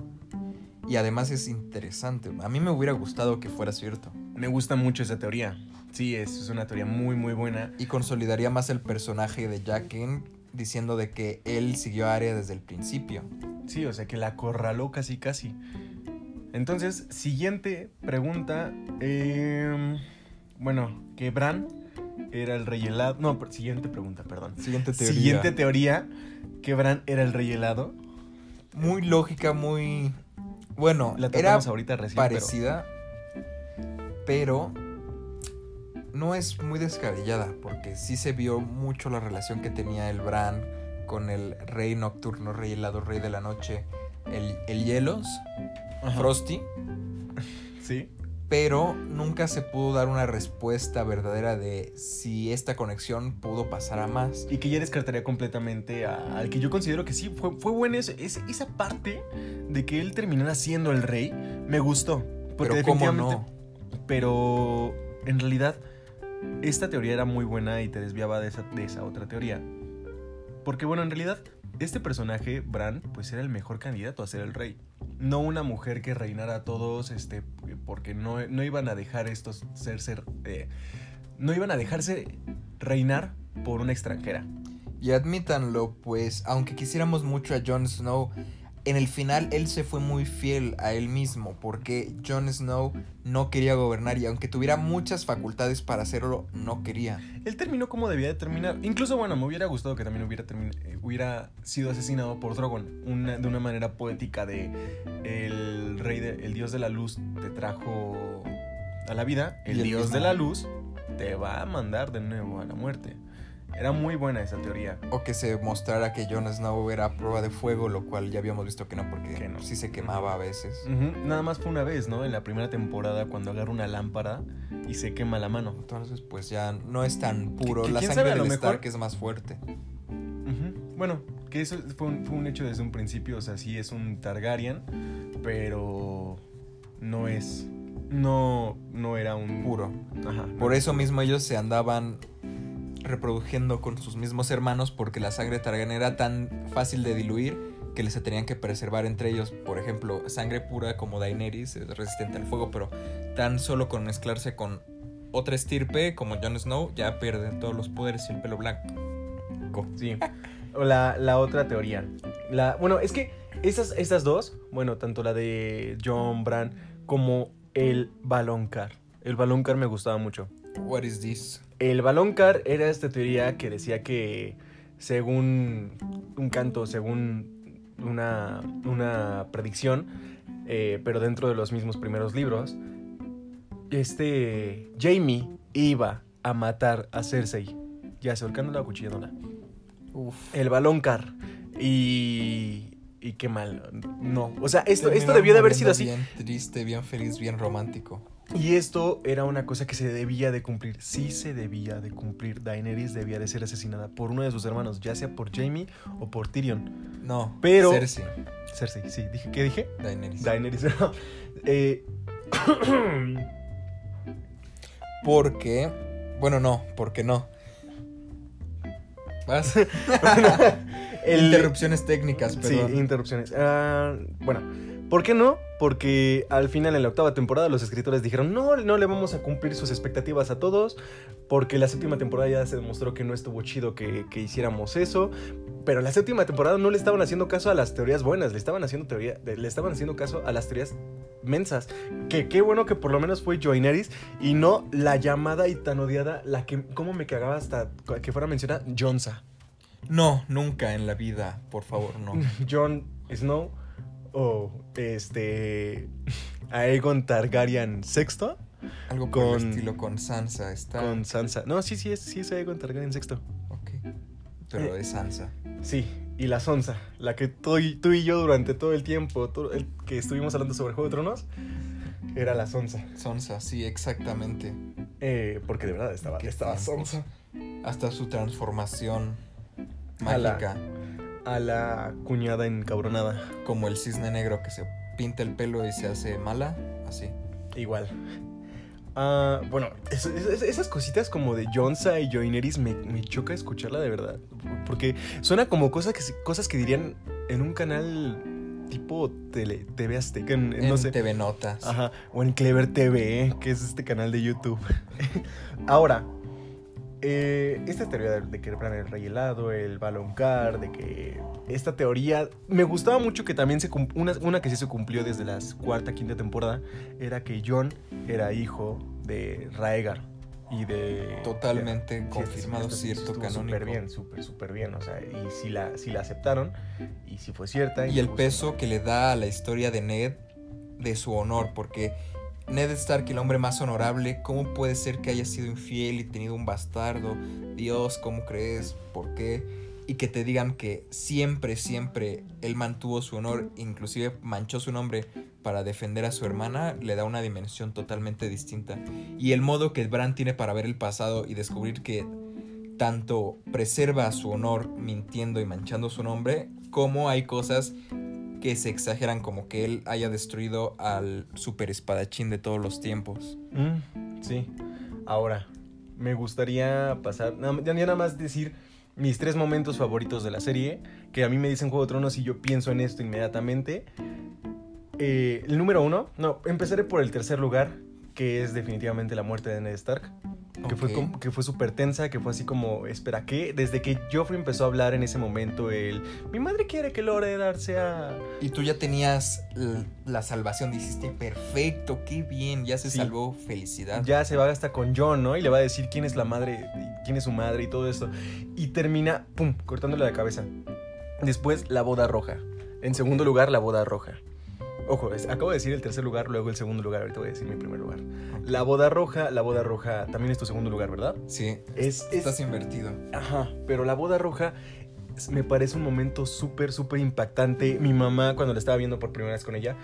S2: y además es interesante. A mí me hubiera gustado que fuera cierto.
S1: Me gusta mucho esa teoría. Sí, es, es una teoría muy muy buena
S2: y consolidaría más el personaje de Jaqen diciendo de que él siguió a Arya desde el principio.
S1: Sí, o sea que la acorraló casi casi. Entonces, siguiente pregunta. Em, bueno, que Bran era el rey helado. No, siguiente pregunta, perdón.
S2: Siguiente teoría.
S1: Siguiente teoría, que Bran era el rey helado.
S2: Muy lógica, muy... Bueno,
S1: la era ahorita recién,
S2: parecida, pero... no es muy descabellada, porque sí se vio mucho la relación que tenía el Bran con el rey nocturno, rey helado, rey de la noche, el, el Hielos, Frosty.
S1: Sí
S2: pero nunca se pudo dar una respuesta verdadera de si esta conexión pudo pasar a más.
S1: Y que ya descartaría completamente al que yo considero que sí, fue, fue buena es, esa parte de que él terminara siendo el rey, me gustó.
S2: Porque pero ¿cómo no?
S1: Pero en realidad, esta teoría era muy buena y te desviaba de esa, otra teoría. Porque bueno, en realidad, este personaje, Bran, pues era el mejor candidato a ser el rey no una mujer que reinara a todos, este, porque no, no iban a dejar estos ser, ser, eh, no iban a dejarse reinar por una extranjera.
S2: Y admítanlo, pues, aunque quisiéramos mucho a Jon Snow, en el final él se fue muy fiel a él mismo porque Jon Snow no quería gobernar y aunque tuviera muchas facultades para hacerlo, no quería.
S1: Él terminó como debía de terminar. Incluso, bueno, me hubiera gustado que también hubiera, eh, hubiera sido asesinado por Drogon de una manera poética de el rey, de, el dios de la luz te trajo a la vida, el dios de la luz te va a mandar de nuevo a la muerte. Era muy buena esa teoría.
S2: O que se mostrara que Jon Snow era prueba de fuego, lo cual ya habíamos visto que no, porque no. sí se quemaba a veces.
S1: Nada más fue una vez, ¿no? En la primera temporada, cuando agarra una lámpara y se quema la mano.
S2: Entonces, pues ya no es tan puro. la sangre del mejor... Stark es más fuerte.
S1: Bueno, que eso fue un, fue un hecho desde un principio. O sea, sí es un Targaryen, pero no es no, no era un
S2: puro. Por eso mismo ellos se andaban reproduciendo con sus mismos hermanos porque la sangre Targaryen era tan fácil de diluir que les tenían que preservar entre ellos. Por ejemplo, sangre pura como Daenerys es resistente al fuego, pero tan solo con mezclarse con otra estirpe como Jon Snow ya pierden todos los poderes y el pelo blanco.
S1: Sí. O la, la otra teoría. La, bueno, es que esas, estas dos, bueno, tanto la de John Bran como el Baloncar. El Baloncar me gustaba mucho.
S2: What is this?
S1: El Baloncar era esta teoría que decía que según un canto, según una, una predicción, eh, pero dentro de los mismos primeros libros, este Jamie iba a matar a Cersei, ya se ahorcándola o cuchillándola. El Baloncar. Y y qué mal. No. O sea, esto, esto debió de haber sido así.
S2: Bien triste, bien feliz, bien romántico.
S1: Y esto era una cosa que se debía de cumplir. Sí se debía de cumplir. Daenerys debía de ser asesinada por uno de sus hermanos, ya sea por Jamie o por Tyrion.
S2: No,
S1: Pero-
S2: Cersei,
S1: Cersei, sí. Dije, ¿Qué dije?
S2: Daenerys.
S1: Daenerys. eh,
S2: Porque, bueno, no, porque no. ¿Vas?
S1: el-
S2: Interrupciones técnicas,
S1: Sí,
S2: perdón.
S1: interrupciones. Ah, bueno, ¿por qué no? Porque al final en la octava temporada los escritores dijeron, no, no le vamos a cumplir sus expectativas a todos, porque la séptima temporada ya se demostró que no estuvo chido que, que hiciéramos eso, pero en la séptima temporada no le estaban haciendo caso a las teorías buenas, le estaban haciendo, teoría, le estaban haciendo caso a las teorías mensas. Que qué bueno que por lo menos fue Joineris y no la llamada y tan odiada, la que, ¿cómo me cagaba hasta que fuera mencionada? Jonsa.
S2: No, nunca en la vida, por favor, no.
S1: Jon Snow o este Aegon Targaryen sexto
S2: Algo por
S1: Con-
S2: el estilo con Sansa está.
S1: con Sansa. No, sí, sí es, sí es Aegon Targaryen sexto.
S2: Ok. Pero es Sansa.
S1: Sí, y la Sonsa, la que tú y, tú y yo durante todo el tiempo todo el que estuvimos hablando sobre Juego de Tronos, era la Sonsa.
S2: Sansa, sí, exactamente.
S1: Eh, porque de verdad estaba, estaba. Sonsa.
S2: Hasta su transformación
S1: A
S2: mágica.
S1: A la cuñada encabronada.
S2: Como el cisne negro que se pinta el pelo y se hace mala. Así.
S1: Igual. Ah, bueno, es- es- esas cositas como de Jonsa y Joineris me, me choca escucharla de verdad. Porque suena como cosas que, cosas que dirían en un canal tipo tele, TV Azteca, en- en-
S2: en
S1: no sé.
S2: TV Notas.
S1: Ajá, o en Clever TV, que es este canal de YouTube. Ahora, eh, esta teoría de, de que eran el rey helado, el balón car, de que esta teoría me gustaba mucho que también se una, una que sí se cumplió desde la cuarta, quinta temporada, era que Jon era hijo de Raegar y de...
S2: Totalmente confirmado,
S1: esto
S2: cierto, canónico.
S1: Súper bien, súper, súper bien, o sea, y si la, si la aceptaron, y si fue cierta.
S2: Y el peso que le da a la historia de Ned de su honor, porque Ned Stark, el hombre más honorable, ¿cómo puede ser que haya sido infiel y tenido un bastardo? Dios, ¿cómo crees? ¿Por qué? Y que te digan que siempre, siempre él mantuvo su honor, inclusive manchó su nombre para defender a su hermana, le da una dimensión totalmente distinta. Y el modo que Bran tiene para ver el pasado y descubrir que tanto preserva su honor mintiendo y manchando su nombre, como hay cosas que se exageran como que él haya destruido al super espadachín de todos los tiempos.
S1: Mm, sí. Ahora, me gustaría pasar. ya nada más decir mis tres momentos favoritos de la serie. Que a mí me dicen Juego de Tronos y yo pienso en esto inmediatamente. Eh, el número uno. No, empezaré por el tercer lugar. Que es definitivamente la muerte de Ned Stark. Que fue, como- que fue súper tensa, que fue así como, espera, ¿qué? Desde que Joffrey empezó a hablar en ese momento, el, mi madre quiere que Lord Eddard sea...
S2: Y tú ya tenías la salvación, dijiste, perfecto, qué bien, ya se
S1: Sí.
S2: salvó, felicidad.
S1: ya se va hasta con John, ¿no? Y le va a decir quién es la madre, quién es su madre y todo esto. Y termina, pum, cortándole la cabeza. Después, la boda roja. En segundo lugar, la boda roja. Ojo, es- acabo de decir el tercer lugar, luego el segundo lugar, ahorita voy a decir mi primer lugar. La boda roja, la boda roja también es tu segundo lugar, ¿verdad?
S2: Sí,
S1: Es, es-
S2: estás invertido.
S1: Ajá, pero la boda roja me parece un momento súper, súper impactante. Mi mamá, cuando la estaba viendo por primera vez con ella,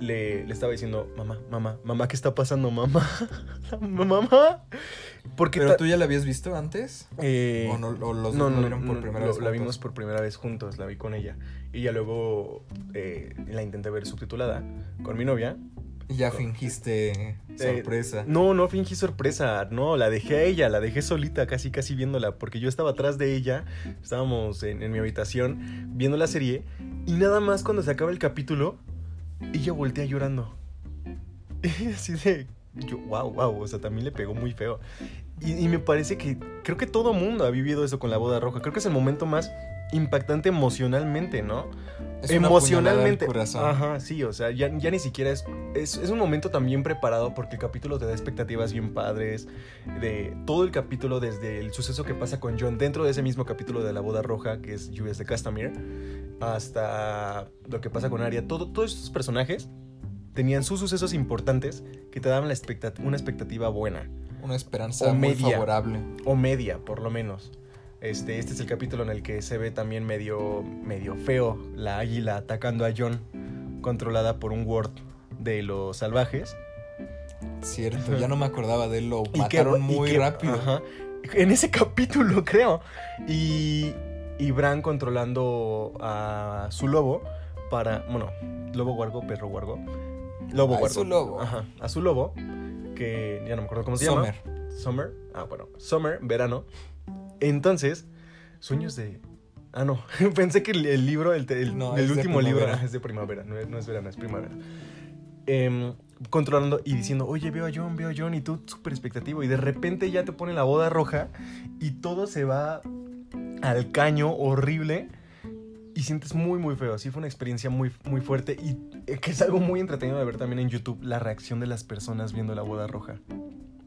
S1: le, le estaba diciendo, mamá, mamá, mamá, ¿qué está pasando, mamá? mamá. Porque
S2: ¿Pero tú ya la habías visto antes?
S1: eh,
S2: ¿O, no, o los
S1: no, no,
S2: vieron por primera
S1: lo-
S2: vez?
S1: La
S2: juntos?
S1: vimos por primera vez juntos, la vi con ella. Y ya luego eh, la intenté ver subtitulada con mi novia.
S2: Y ya fingiste sorpresa.
S1: No, no fingí sorpresa, no, la dejé a ella, la dejé solita, casi casi viéndola, porque yo estaba atrás de ella, estábamos en, en mi habitación viendo la serie, y nada más cuando se acaba el capítulo, ella voltea llorando. Así de, yo, wow, wow, o sea, también le pegó muy feo. Y, y me parece que, creo que todo mundo ha vivido eso con la boda roja, creo que es el momento más impactante emocionalmente, ¿no?
S2: Es
S1: emocionalmente.
S2: corazón.
S1: Ajá, sí, o sea, ya, ya ni siquiera es, es. es un momento también preparado porque el capítulo te da expectativas bien padres. De todo el capítulo, desde el suceso que pasa con John dentro de ese mismo capítulo de la boda roja, que es Lluvias de Castamere, hasta lo que pasa con Arya. Todo, todos estos personajes tenían sus sucesos importantes que te daban la expectat- una expectativa buena
S2: Una esperanza
S1: O
S2: muy
S1: media.
S2: favorable.
S1: o media, por lo menos. Este, este es el capítulo en el que se ve también medio, medio feo la águila atacando a John, controlada por un ward de los salvajes.
S2: Cierto, ya no me acordaba de él, lo
S1: Y
S2: mataron muy
S1: que-
S2: rápido.
S1: ajá. En ese capítulo, creo. Y, y Bran controlando a su lobo para. Bueno, lobo guargo, perro guargo. Lobo
S2: A
S1: guargo.
S2: su lobo.
S1: Ajá. A su lobo. Que ya no me acuerdo cómo se llama.
S2: Summer.
S1: Summer. Ah, bueno. Summer, verano. Entonces, sueños de. Ah, no. Pensé que el, el libro, el, el-
S2: No,
S1: el último libro ah, es de primavera. No es, no es verano, es primavera. Em, controlando y diciendo, oye, veo a John, veo a John, y tú súper expectativo. Y de repente ya te pone la boda roja y todo se va al caño horrible. Y sientes muy, muy feo. Sí, fue una experiencia muy, muy fuerte. Y eh, que es algo muy entretenido de ver también en YouTube, la reacción de las personas viendo la boda roja.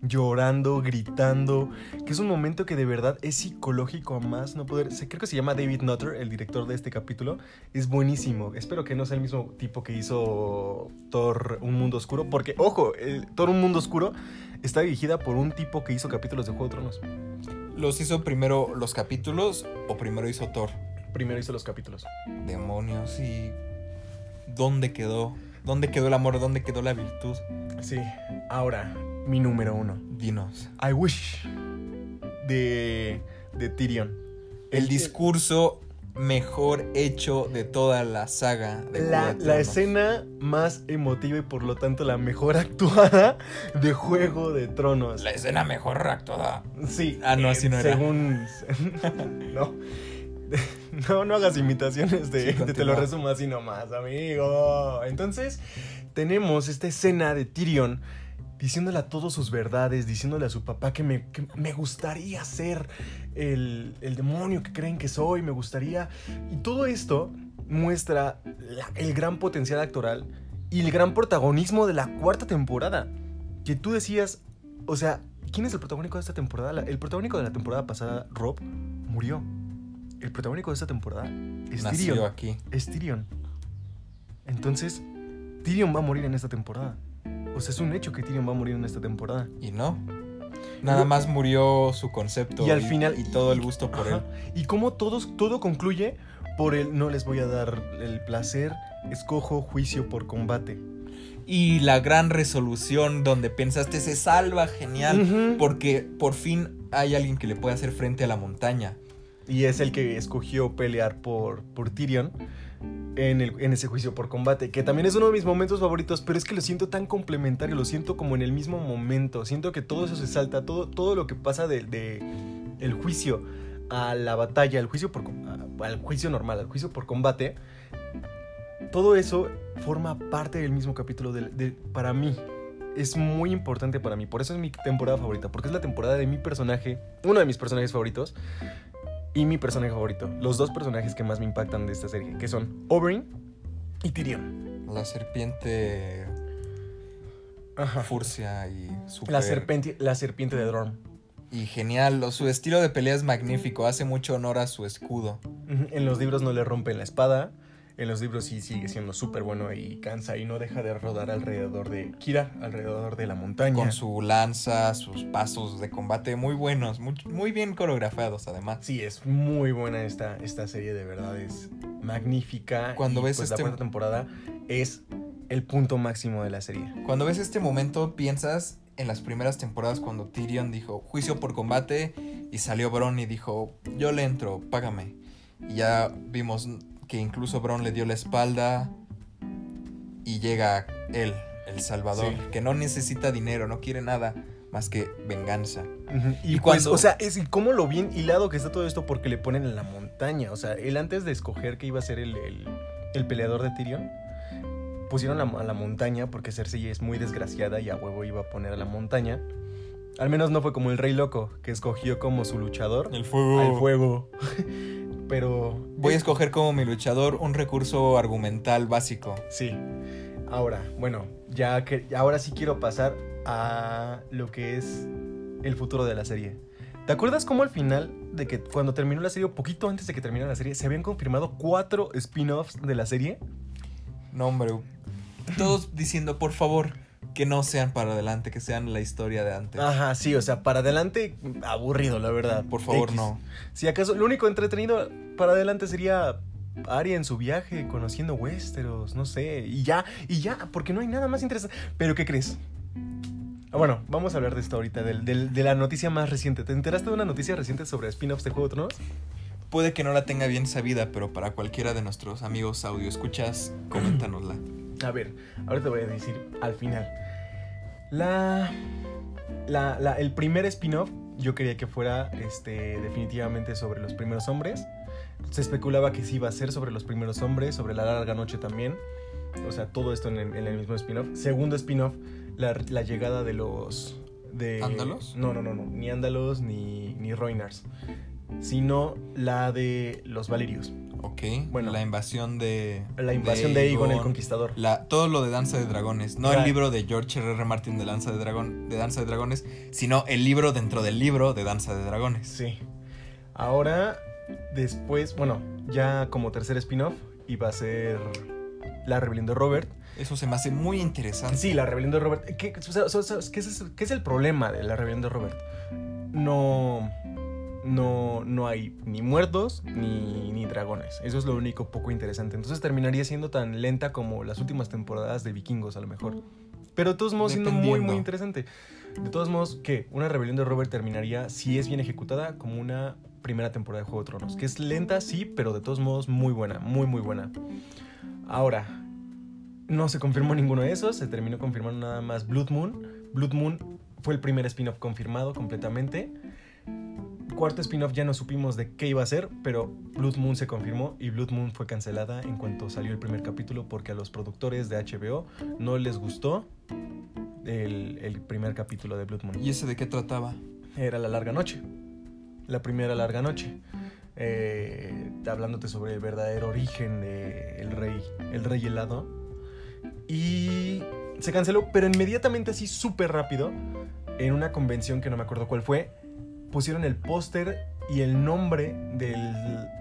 S1: Llorando, gritando. Que es un momento que de verdad es psicológico a más no poder. Creo que se llama David Nutter, el director de este capítulo. Es buenísimo. Espero que no sea el mismo tipo que hizo Thor Un Mundo Oscuro. Porque, ojo, el Thor Un Mundo Oscuro está dirigida por un tipo que hizo capítulos de Juego de Tronos.
S2: ¿Los hizo primero los capítulos o primero hizo Thor?
S1: Primero hizo los capítulos.
S2: Demonios y... ¿Dónde quedó? ¿Dónde quedó el amor? ¿Dónde quedó la virtud?
S1: Sí. Ahora, mi número uno.
S2: Dinos.
S1: I Wish de, de Tyrion.
S2: El discurso mejor hecho de toda la saga de
S1: La,
S2: de
S1: la escena más emotiva y por lo tanto la mejor actuada de Juego de Tronos.
S2: La escena mejor actuada.
S1: Sí.
S2: Ah, no, así no era.
S1: Según... no. No, no hagas imitaciones de,
S2: Sí,
S1: de te lo resumo así nomás, amigo. Entonces, tenemos esta escena de Tyrion diciéndole a todos sus verdades, diciéndole a su papá que me, que me gustaría ser el, el demonio que creen que soy, me gustaría... Y todo esto muestra la- el gran potencial actoral y el gran protagonismo de la cuarta temporada. Que tú decías, o sea, ¿quién es el protagónico de esta temporada? El protagónico de la temporada pasada, Rob, murió. El protagónico de esta temporada es
S2: Nació
S1: Tyrion.
S2: aquí.
S1: Es Tyrion. Entonces, Tyrion va a morir en esta temporada. O sea, es un hecho que Tyrion va a morir en esta temporada.
S2: Y no. Nada más murió su concepto.
S1: Y al final-
S2: Y todo el gusto por
S1: Ajá.
S2: él.
S1: Y como todos, todo concluye por el no les voy a dar el placer, escojo juicio por combate.
S2: Y la gran resolución donde pensaste se salva, genial.
S1: Ujú.
S2: Porque por fin hay alguien que le puede hacer frente a la montaña.
S1: Y es el que escogió pelear por, por Tyrion en, el- en ese juicio por combate, que también es uno de mis momentos favoritos, pero es que lo siento tan complementario, lo siento como en el mismo momento, siento que todo eso se salta, todo, todo lo que pasa de, de juicio a la batalla, al juicio, por, al juicio normal, al juicio por combate, todo eso forma parte del mismo capítulo del- de- para mí. Es muy importante para mí, por eso es mi temporada favorita, porque es la temporada de mi personaje, uno de mis personajes favoritos, y mi personaje favorito. Los dos personajes que más me impactan de esta serie, que son Oberyn y Tyrion.
S2: La serpiente
S1: Ajá.
S2: furcia y super...
S1: La serpiente, la serpiente de Dorn.
S2: Y genial. Su estilo de pelea es magnífico. Hace mucho honor a su escudo.
S1: En los libros no le rompen la espada. En los libros sí sigue siendo súper bueno y cansa y no deja de rodar alrededor de Kira, alrededor de la montaña.
S2: Con su lanza, sus pasos de combate muy buenos. Muy, muy bien coreografiados además.
S1: Sí, es muy buena esta, esta serie, de verdad es magnífica.
S2: Cuando
S1: y,
S2: ves
S1: pues,
S2: este-
S1: la cuarta temporada es el punto máximo de la serie.
S2: Cuando ves este momento piensas en las primeras temporadas cuando Tyrion dijo juicio por combate y salió Bron y dijo yo le entro, págame. Y ya vimos que incluso Bron le dio la espalda y llega él, el Salvador,
S1: Sí.
S2: que no necesita dinero, no quiere nada más que venganza.
S1: Y,
S2: Y
S1: pues,
S2: cuando-
S1: o sea, es y cómo lo bien hilado que está todo esto porque le ponen en la montaña. O sea, él antes de escoger que iba a ser el, el- el peleador de Tyrion, pusieron la- a la montaña porque Cersei es muy desgraciada y a huevo iba a poner a la montaña. Al menos no fue como el Rey Loco, que escogió como su luchador
S2: El fuego.
S1: al fuego. Pero.
S2: Voy a escoger como mi luchador un recurso argumental básico.
S1: Sí. Ahora, bueno, ya que ahora sí quiero pasar a lo que es el futuro de la serie. ¿Te acuerdas cómo al final de que cuando terminó la serie, o poquito antes de que terminara la serie, se habían confirmado cuatro spin-offs de la serie?
S2: No, hombre. Todos diciendo, por favor, que no sean para adelante, que sean la historia de antes.
S1: Ajá, sí, o sea, para adelante, aburrido, la verdad.
S2: Por favor,
S1: X.
S2: no.
S1: Si acaso, lo único entretenido para adelante sería Arya en su viaje, conociendo Westeros, no sé, y ya, y ya, porque no hay nada más interesante. Pero, ¿qué crees? Ah, Bueno, vamos a hablar de esto ahorita, del- del- de la noticia más reciente. ¿Te enteraste de una noticia reciente sobre spin-offs de Juego de Tronos?
S2: Puede que no la tenga bien sabida, pero para cualquiera de nuestros amigos audio escuchas, coméntanosla.
S1: A ver, ahora te voy a decir al final. La, la, la- el primer spin-off yo quería que fuera este, definitivamente sobre los primeros hombres. Se especulaba que sí iba a ser sobre los primeros hombres, sobre la larga noche también. O sea, todo esto en el, en el mismo spin-off. Segundo spin-off, la, la llegada de los... De,
S2: ¿Ándalos?
S1: No, no, no, no. Ni Ándalos ni, ni Roinars. Sino la de los Valirios.
S2: Ok,
S1: Bueno.
S2: la invasión de...
S1: La invasión de Aegon el Conquistador.
S2: La, todo lo de Danza de Dragones, no el libro de George R. R. Martin de Danza de, Dragón, de Danza de Dragones, sino el libro dentro del libro de Danza de Dragones.
S1: Sí. Ahora, después, bueno, ya como tercer spin-off iba a ser La Rebelión de Robert.
S2: Eso se me hace muy interesante.
S1: Sí, La Rebelión de Robert. ¿Qué, o sea, o sea, o sea, ¿qué es, qué es el problema de La Rebelión de Robert? No... No, no hay ni muertos ni, ni dragones. Eso es lo único poco interesante. Entonces terminaría siendo tan lenta como las últimas temporadas de vikingos a lo mejor. Pero de todos modos siendo muy, muy interesante. De todos modos, que una rebelión de Robert terminaría, si es bien ejecutada, como una primera temporada de Juego de Tronos. Que es lenta, sí, pero de todos modos muy buena, muy, muy buena. Ahora, no se confirmó ninguno de esos, se terminó confirmando nada más Blood Moon. Blood Moon fue el primer spin-off confirmado completamente. Cuarto spin-off ya no supimos de qué iba a ser, pero Blood Moon se confirmó y Blood Moon fue cancelada en cuanto salió el primer capítulo porque a los productores de HBO no les gustó el, el primer capítulo de Blood Moon.
S2: ¿Y ese de qué trataba?
S1: Era la larga noche. La primera larga noche. Eh, hablándote sobre el verdadero origen del rey, el rey helado. Y se canceló, pero inmediatamente así súper rápido, en una convención que no me acuerdo cuál fue, pusieron el póster y el nombre del,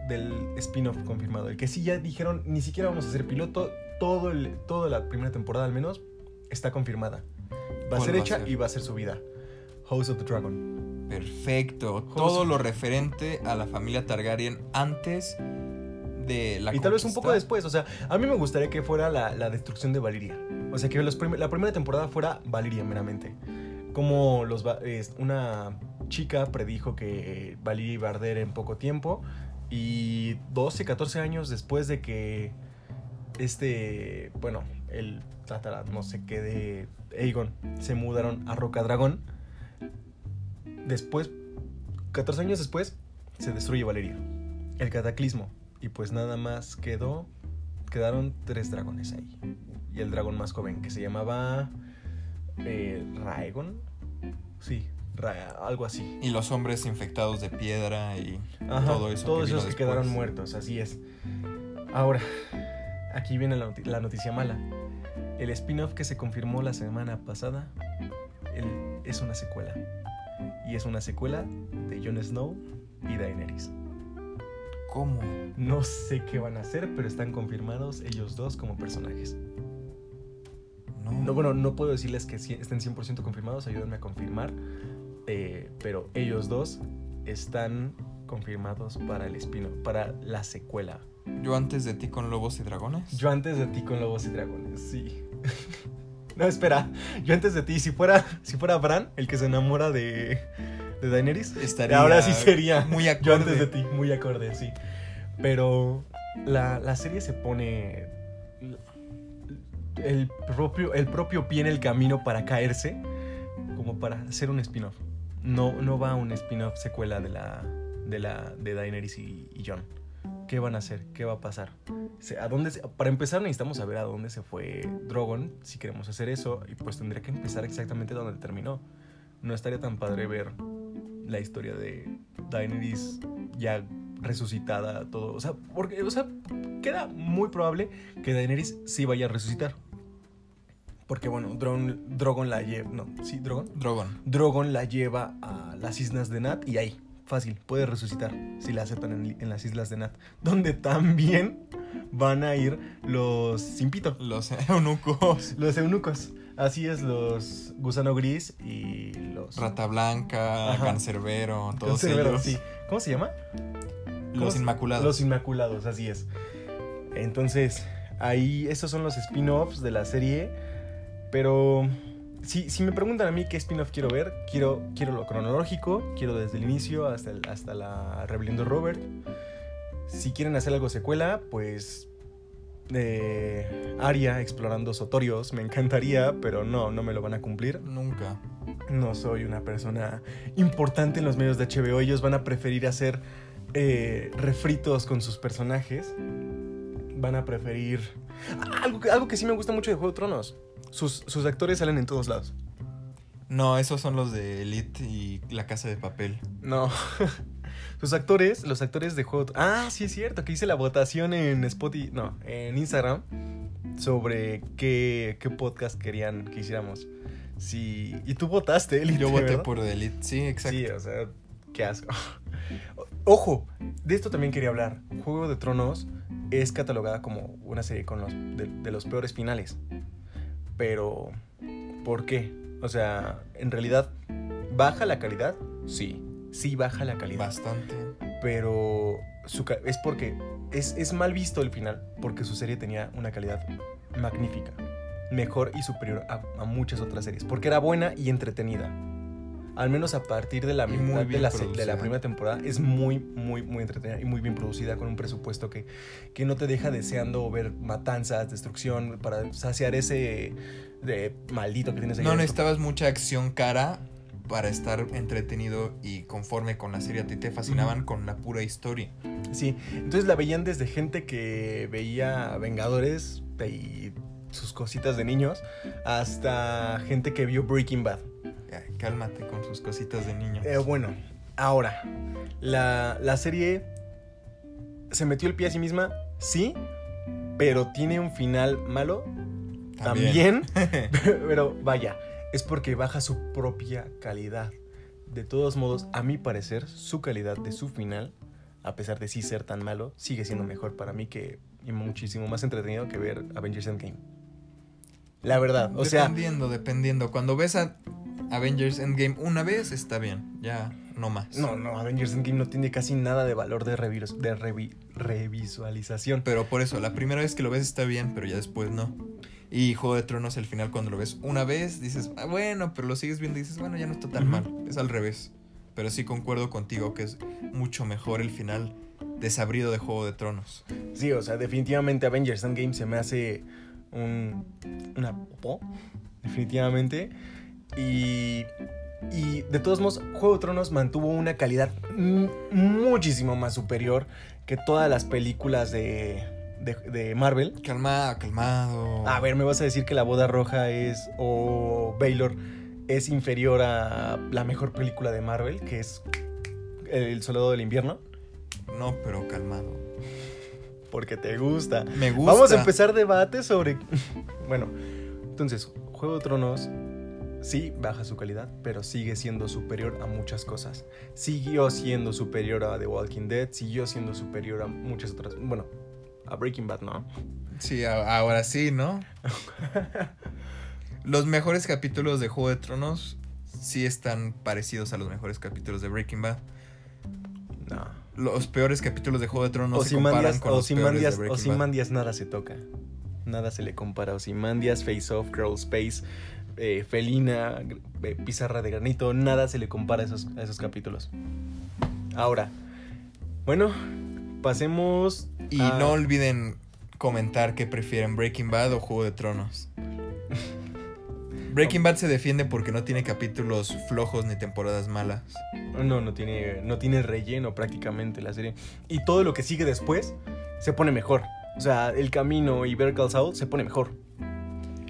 S1: del spin-off confirmado. El que sí ya dijeron, ni siquiera vamos a hacer piloto, todo el, toda la primera temporada al menos está confirmada. Va a
S2: ¿Cuál
S1: ser
S2: va a
S1: hecha
S2: ser?
S1: y va a ser subida. House of the Dragon.
S2: Perfecto. Todo lo referente a la familia Targaryen antes de la
S1: y tal vez un poco después. O sea, a mí me gustaría que fuera la, la destrucción de Valiria. O sea, que los prim- la primera temporada fuera Valiria meramente. Como los, una chica predijo que Valiria iba a arder en poco tiempo. Y 12, 14 años después de que este, bueno, el tatara, no sé qué de se mudaron a Roca Dragón. Después, 14 años después, se destruye Valeria. El cataclismo. Y pues nada más quedó. Quedaron tres dragones ahí. Y el dragón más joven, que se llamaba. Eh, Raegon. Sí, Ra- algo así.
S2: Y los hombres infectados de piedra y
S1: Ajá,
S2: todo eso.
S1: todos
S2: que
S1: esos que
S2: después.
S1: quedaron muertos, así es. Ahora, aquí viene la, noti- la noticia mala. El spin-off que se confirmó la semana pasada el- es una secuela. Y es una secuela de Jon Snow y Daenerys.
S2: ¿Cómo?
S1: No sé qué van a hacer, pero están confirmados ellos dos como personajes.
S2: No.
S1: No, bueno, no puedo decirles que estén 100% confirmados, ayúdenme a confirmar. eh, pero ellos dos están confirmados para el spin para la secuela.
S2: Yo antes de ti con lobos y dragones.
S1: Yo antes de ti con lobos y dragones, sí. no, espera. Yo antes de ti, si fuera, si fuera Bran, el que se enamora de, de Daenerys,
S2: Estaría
S1: ahora sí sería
S2: muy
S1: yo
S2: acorde.
S1: antes de ti, muy acorde, sí. Pero la, la serie se pone el propio, el propio pie en el camino para caerse, como para hacer un spin-off. No, no va un spin-off secuela de la, de la de Daenerys y, y Jon. ¿Qué van a hacer? ¿Qué va a pasar? ¿A dónde se- para empezar necesitamos saber a dónde se fue Drogon si queremos hacer eso y pues tendría que empezar exactamente donde terminó. No estaría tan padre ver la historia de Daenerys ya resucitada, todo. O sea, porque, o sea, queda muy probable que Daenerys sí vaya a resucitar. Porque bueno, Drogon, Drogon la lleva. No, sí, Drogon.
S2: Drogon.
S1: Drogon la lleva a las islas de Nat y ahí, fácil, puede resucitar si la aceptan en, en las islas de Nat. Donde también van a ir los Simpito,
S2: Los eunucos.
S1: los eunucos. Así es, los Gusano Gris y los.
S2: Rata Blanca,
S1: Ajá.
S2: Cancerbero, todos
S1: Cancerbero,
S2: ellos.
S1: sí. ¿Cómo se llama?
S2: Los. Inmaculados.
S1: Los Inmaculados, así es. Entonces, ahí, estos son los spin-offs de la serie. Pero si, si me preguntan a mí qué spin-off quiero ver, quiero, quiero lo cronológico, quiero desde el inicio hasta, el- hasta la rebelión de Robert. Si quieren hacer algo secuela, pues de Aria explorando Sotorios, me encantaría, pero no, no me lo van a cumplir.
S2: Nunca.
S1: No soy una persona importante en los medios de HBO. Ellos van a preferir hacer eh, refritos con sus personajes. Van a preferir... Ah, Algo, algo que sí me gusta mucho de Juego de Tronos. Sus, sus actores salen en todos lados.
S2: No, esos son los de Elite y La Casa de Papel.
S1: No. Sus actores, los actores de Juego... Ah, sí es cierto, que hice la votación en Spotify, no, en Instagram sobre qué, qué podcast querían que hiciéramos. Sí, y tú votaste, Elite,
S2: Yo voté
S1: ¿verdad?
S2: por Elite, sí, exacto.
S1: Sí, o sea, qué asco. Ojo, de esto también quería hablar. Juego de Tronos es catalogada como una serie con los, de, de los peores finales. Pero, ¿por qué? O sea, en realidad, ¿baja la calidad? Sí, sí baja la calidad.
S2: Bastante.
S1: Pero su es porque es, es mal visto el final, porque su serie tenía una calidad magnífica. Mejor y superior a, a muchas otras series. Porque era buena y entretenida. Al menos a partir de la mitad de de primera temporada es muy, muy, muy entretenida y muy bien producida con un presupuesto que, que no te deja deseando ver matanzas, destrucción, para saciar ese de maldito que tienes ahí.
S2: No necesitabas mucha acción cara para estar entretenido y conforme con la serie. A ti te fascinaban con la pura historia.
S1: Sí, entonces la veían desde gente que veía Vengadores y sus cositas de niños hasta gente que vio Breaking Bad.
S2: Cálmate con sus cositas de niño.
S1: Eh, bueno, ahora, la, la serie se metió el pie a sí misma, sí, pero tiene un final malo también, pero vaya, es porque baja su propia calidad. De todos modos, a mi parecer, su calidad de su final, a pesar de sí ser tan malo, sigue siendo mejor para mí que y muchísimo más entretenido que ver Avengers Endgame. La verdad, o sea,
S2: dependiendo, dependiendo. Cuando ves a Avengers Endgame una vez, está bien. Ya, no más.
S1: no, no, Avengers Endgame no tiene casi nada de valor de, revis- de revi- revisualización.
S2: Pero por eso, la primera vez que lo ves está bien, pero ya después no. Y Juego de Tronos, el final, cuando lo ves una vez, dices, "Ah, bueno, pero lo sigues viendo y dices, bueno, ya no está tan mal. Es al revés. Pero sí concuerdo contigo que es mucho mejor el final desabrido de Juego de Tronos.
S1: Sí, o sea, definitivamente Avengers Endgame se me hace un, una definitivamente. Y, y de todos modos, Juego de Tronos mantuvo una calidad muchísimo más superior que todas las películas de, de, de Marvel.
S2: Calmado, calmado.
S1: A ver, ¿me vas a decir que La Boda Roja es, o Baylor, es inferior a la mejor película de Marvel, que es El Soldado del Invierno?
S2: No, pero calmado.
S1: Porque te gusta.
S2: Me gusta.
S1: Vamos a empezar debate sobre. bueno, entonces, Juego de Tronos sí baja su calidad, pero sigue siendo superior a muchas cosas. Siguió siendo superior a The Walking Dead, siguió siendo superior a muchas otras. Bueno, a Breaking Bad, ¿no?
S2: Sí, ahora sí, ¿no? los mejores capítulos de Juego de Tronos sí están parecidos a los mejores capítulos de Breaking Bad.
S1: No.
S2: Los peores capítulos de Juego de Tronos no se comparan
S1: Ozymandias,
S2: con los peores de
S1: Ozymandias,
S2: Breaking Bad.
S1: Ozymandias nada se toca. Nada se le compara. Ozymandias, Face Off, Girl Space, eh, Felina, eh, Pizarra de Granito. Nada se le compara a esos, a esos capítulos. Ahora, bueno, pasemos.
S2: Y
S1: a-
S2: no olviden comentar que prefieren Breaking Bad o Juego de Tronos. Breaking Bad se defiende porque no tiene capítulos flojos ni temporadas malas.
S1: No, no tiene, no tiene relleno prácticamente la serie. Y todo lo que sigue después se pone mejor. O sea, El Camino y Better Call Saul se pone mejor.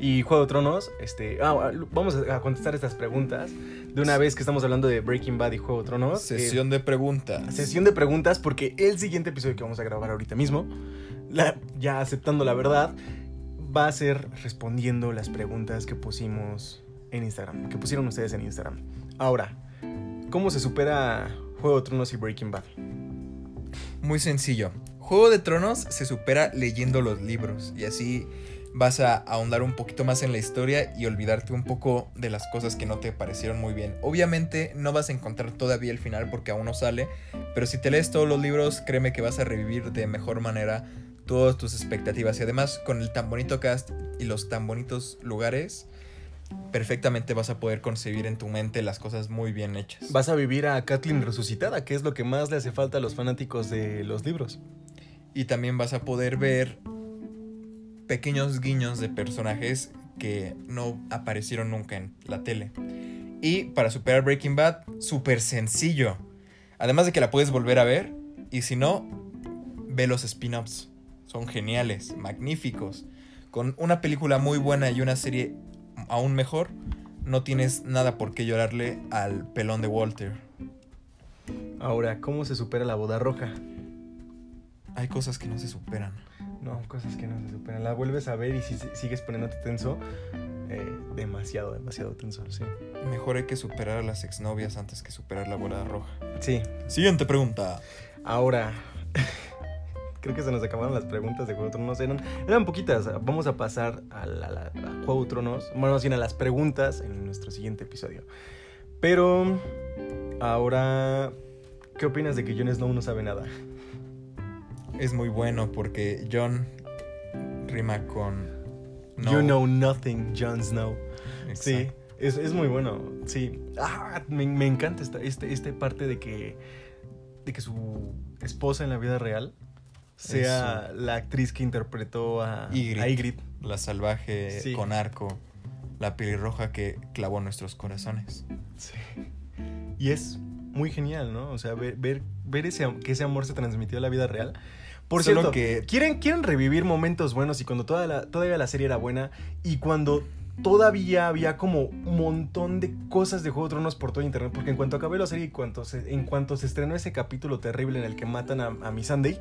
S1: Y Juego de Tronos, este... Ah, vamos a contestar estas preguntas de una vez que estamos hablando de Breaking Bad y Juego de Tronos.
S2: Sesión de preguntas.
S1: Eh, sesión de preguntas porque el siguiente episodio que vamos a grabar ahorita mismo, la- ya aceptando la verdad, va a ser respondiendo las preguntas que pusimos en Instagram, que pusieron ustedes en Instagram. Ahora, ¿cómo se supera Juego de Tronos y Breaking Bad?
S2: Muy sencillo. Juego de Tronos se supera leyendo los libros y así vas a ahondar un poquito más en la historia y olvidarte un poco de las cosas que no te parecieron muy bien. Obviamente no vas a encontrar todavía el final porque aún no sale, pero si te lees todos los libros, créeme que vas a revivir de mejor manera todas tus expectativas y además con el tan bonito cast y los tan bonitos lugares, perfectamente vas a poder concebir en tu mente las cosas muy bien hechas.
S1: Vas a vivir a Kathleen resucitada, que es lo que más le hace falta a los fanáticos de los libros.
S2: Y también vas a poder ver pequeños guiños de personajes que no aparecieron nunca en la tele. Y para superar Breaking Bad, súper sencillo. Además de que la puedes volver a ver. Y si no, ve los spin-offs. Son geniales, magníficos. Con una película muy buena y una serie aún mejor, no tienes nada por qué llorarle al pelón de Walter.
S1: Ahora, ¿cómo se supera la boda roja?
S2: Hay cosas que no se superan.
S1: No, cosas que no se superan. La vuelves a ver y si sigues poniéndote tenso, eh, demasiado, demasiado tenso, sí.
S2: Mejor hay que superar a las exnovias antes que superar la boda roja.
S1: Sí.
S2: Siguiente pregunta.
S1: Ahora, creo que se nos acabaron las preguntas de Juego de Tronos. Eran, eran poquitas. Vamos a pasar a, la, Juego de Tronos, bueno, más bien a las preguntas en nuestro siguiente episodio. Pero, ahora, ¿qué opinas de que Jon Snow no sabe nada?
S2: Es muy bueno porque Jon rima con...
S1: You know nothing, Jon Snow. Sí, es, es, muy bueno. Sí. Ah, me, me encanta esta, este, este parte de que, de que su esposa en la vida real sea la actriz que interpretó a Ygritte.
S2: La salvaje con arco, la pelirroja que clavó nuestros corazones.
S1: Sí. Y es muy genial, ¿no? O sea, ver, ver, ese, que ese amor se transmitió a la vida real. Por cierto, que... ¿quieren, quieren revivir momentos buenos y cuando toda la, todavía la serie era buena y cuando todavía había como un montón de cosas de Juego de Tronos por todo internet. Porque en cuanto acabé la serie y cuanto en cuanto se estrenó ese capítulo terrible en el que matan a, a mi Sunday,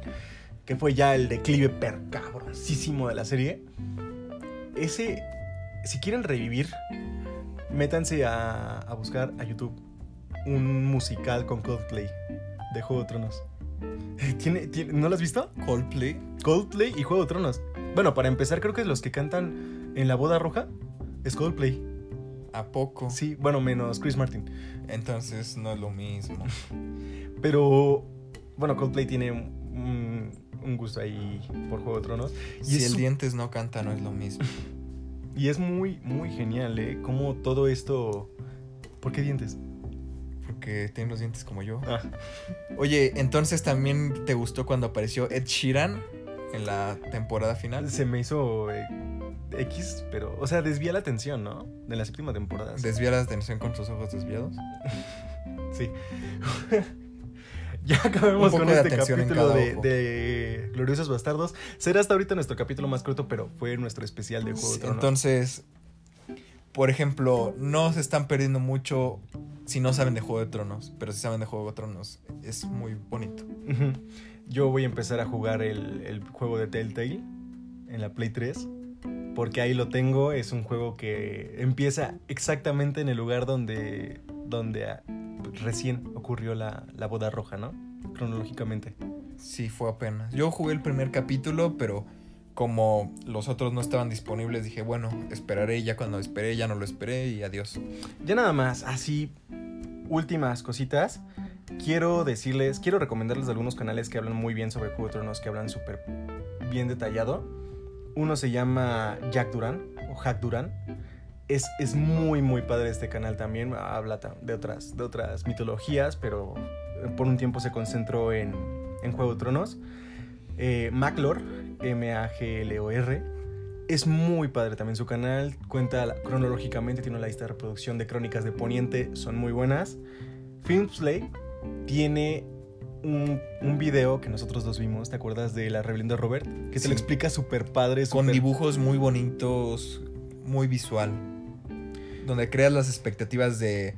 S1: que fue ya el declive percabrosísimo de la serie. Ese, si quieren revivir, métanse a, a buscar a YouTube un musical con Coldplay de Juego de Tronos. ¿Tiene, no lo has visto?
S2: Coldplay.
S1: Coldplay y Juego de Tronos. Bueno, para empezar, creo que los que cantan en la boda roja es Coldplay.
S2: ¿A poco?
S1: Sí, bueno, menos Chris Martin.
S2: Entonces no es lo mismo.
S1: Pero, bueno, Coldplay tiene un, un gusto ahí por Juego de Tronos.
S2: Y si el Dientes no canta, no es lo mismo.
S1: y es muy, muy genial, ¿eh? Cómo todo esto... ¿Por qué dientes?
S2: Porque tienen los dientes como yo. Ah. Oye, entonces también te gustó cuando apareció Ed Sheeran en la temporada final.
S1: Se me hizo eh, X, pero, o sea, desvía la atención, ¿no? De la séptima temporada.
S2: ¿Desvía la atención con tus ojos desviados?
S1: sí. ya acabemos con este capítulo de, Gloriosos Bastardos. Será hasta ahorita nuestro capítulo más corto, pero fue nuestro especial de Juego de Tronos.
S2: Entonces, por ejemplo, no se están perdiendo mucho si no saben de Juego de Tronos, pero si saben de Juego de Tronos, es muy bonito.
S1: Yo voy a empezar a jugar el, el juego de Telltale en la Play 3 porque ahí lo tengo. Es un juego que empieza exactamente en el lugar donde, donde recién ocurrió la, boda roja, ¿no? Cronológicamente.
S2: Sí, fue apenas. Yo jugué el primer capítulo, pero como los otros no estaban disponibles, dije, bueno, esperaré. Ya cuando esperé, ya no lo esperé y adiós.
S1: Ya nada más, así, últimas cositas. Quiero decirles, quiero recomendarles algunos canales que hablan muy bien sobre Juego de Tronos, que hablan súper bien detallado. Uno se llama Jack Duran o Hack Duran es, muy, muy padre este canal también. Habla de otras, de otras mitologías, pero por un tiempo se concentró en, en Juego de Tronos. Eh, Maclor, M-A-G-L-O-R. Es muy padre también su canal. Cuenta cronológicamente, tiene una lista de reproducción de crónicas de Poniente, son muy buenas. Filmsplay tiene un, un, video que nosotros dos vimos, ¿te acuerdas de la rebelión de Robert? Que se lo explica súper padre.
S2: Con dibujos muy bonitos, muy visual donde creas las expectativas de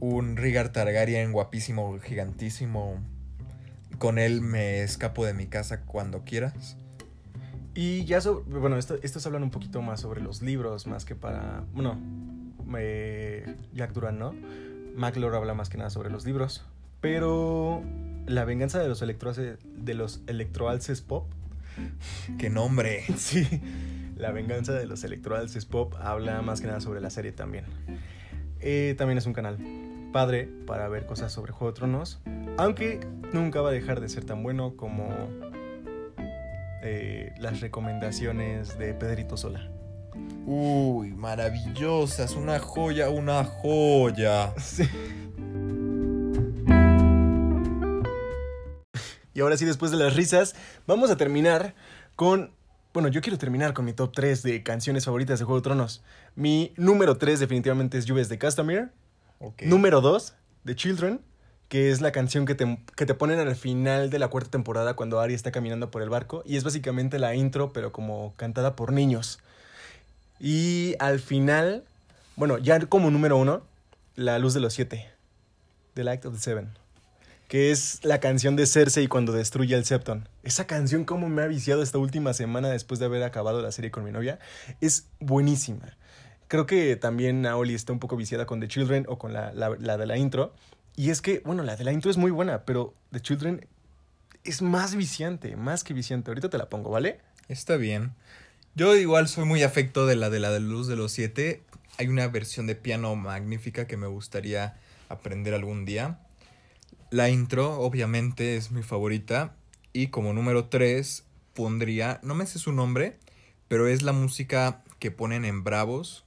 S2: un Rigar Targaryen guapísimo, gigantísimo. Con él me escapo de mi casa cuando quieras.
S1: Y ya, sobre, bueno, esto, estos hablan un poquito más sobre los libros, más que para, bueno, Jack Duran, ¿no? McLeod habla más que nada sobre los libros. Pero la venganza de los, de los electroalces pop.
S2: ¡Qué nombre!
S1: sí. La venganza de los electroalces pop habla más que nada sobre la serie también. Eh, también es un canal padre para ver cosas sobre Juego de Tronos, aunque nunca va a dejar de ser tan bueno como eh, las recomendaciones de Pedrito Sola.
S2: Uy, maravillosas, una joya, una joya.
S1: Sí. Y ahora sí, después de las risas, vamos a terminar con... Bueno, yo quiero terminar con mi top 3 de canciones favoritas de Juego de Tronos. Mi número 3 definitivamente es Lluvias de Castamere. Número 2, The Children, que es la canción que te, que te ponen al final de la cuarta temporada cuando Arya está caminando por el barco. Y es básicamente la intro, pero como cantada por niños. Y al final, bueno, ya como número 1, La Luz de los Siete, The Light of the Seven. Que es la canción de Cersei cuando destruye el Septon. Esa canción, como me ha viciado esta última semana después de haber acabado la serie con mi novia, es buenísima. Creo que también Naoli está un poco viciada con The Children o con la, la- la de la intro. Y es que, bueno, la de la intro es muy buena, pero The Children es más viciante, más que viciante. Ahorita te la pongo, ¿vale?
S2: Está bien. Yo igual soy muy afecto de la de la de Luz de los Siete. Hay una versión de piano magnífica que me gustaría aprender algún día. La intro, obviamente, es mi favorita. Y como número 3 pondría, no me sé su nombre, pero es la música que ponen en Bravos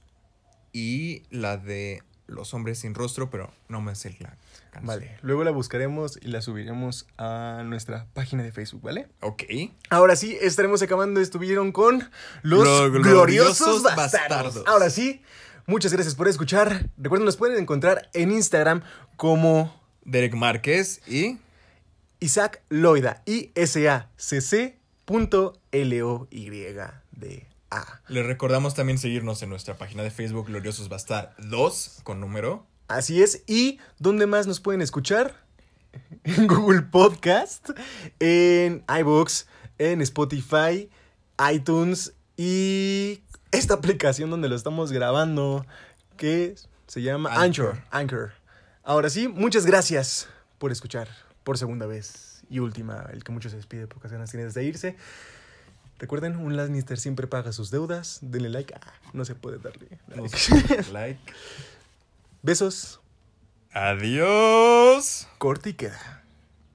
S2: y la de Los Hombres Sin Rostro, pero no me sé la canción.
S1: Vale, luego la buscaremos y la subiremos a nuestra página de Facebook, ¿vale?
S2: Ok.
S1: Ahora sí, estaremos acabando. Estuvieron con los
S2: Los
S1: gloriosos,
S2: gloriosos
S1: bastardos.
S2: bastardos.
S1: Ahora sí, muchas gracias por escuchar. Recuerden, nos pueden encontrar en Instagram como
S2: Derek Márquez y...
S1: Isaac Loida, I-S-A-C-C punto L-O-Y-D-A.
S2: Les recordamos también seguirnos en nuestra página de Facebook Gloriosos Bastar 2 con número.
S1: Así es. ¿Y dónde más nos pueden escuchar? En Google Podcast, en iBooks, en Spotify, iTunes y esta aplicación donde lo estamos grabando que se llama Anchor.
S2: Anchor.
S1: Ahora sí, muchas gracias por escuchar por segunda vez y última, el que muchos se despide, pocas ganas tiene de irse. Recuerden, un Lannister siempre paga sus deudas. Denle like. Ah, no se puede darle.
S2: Like.
S1: Besos.
S2: Adiós.
S1: Corte y queda.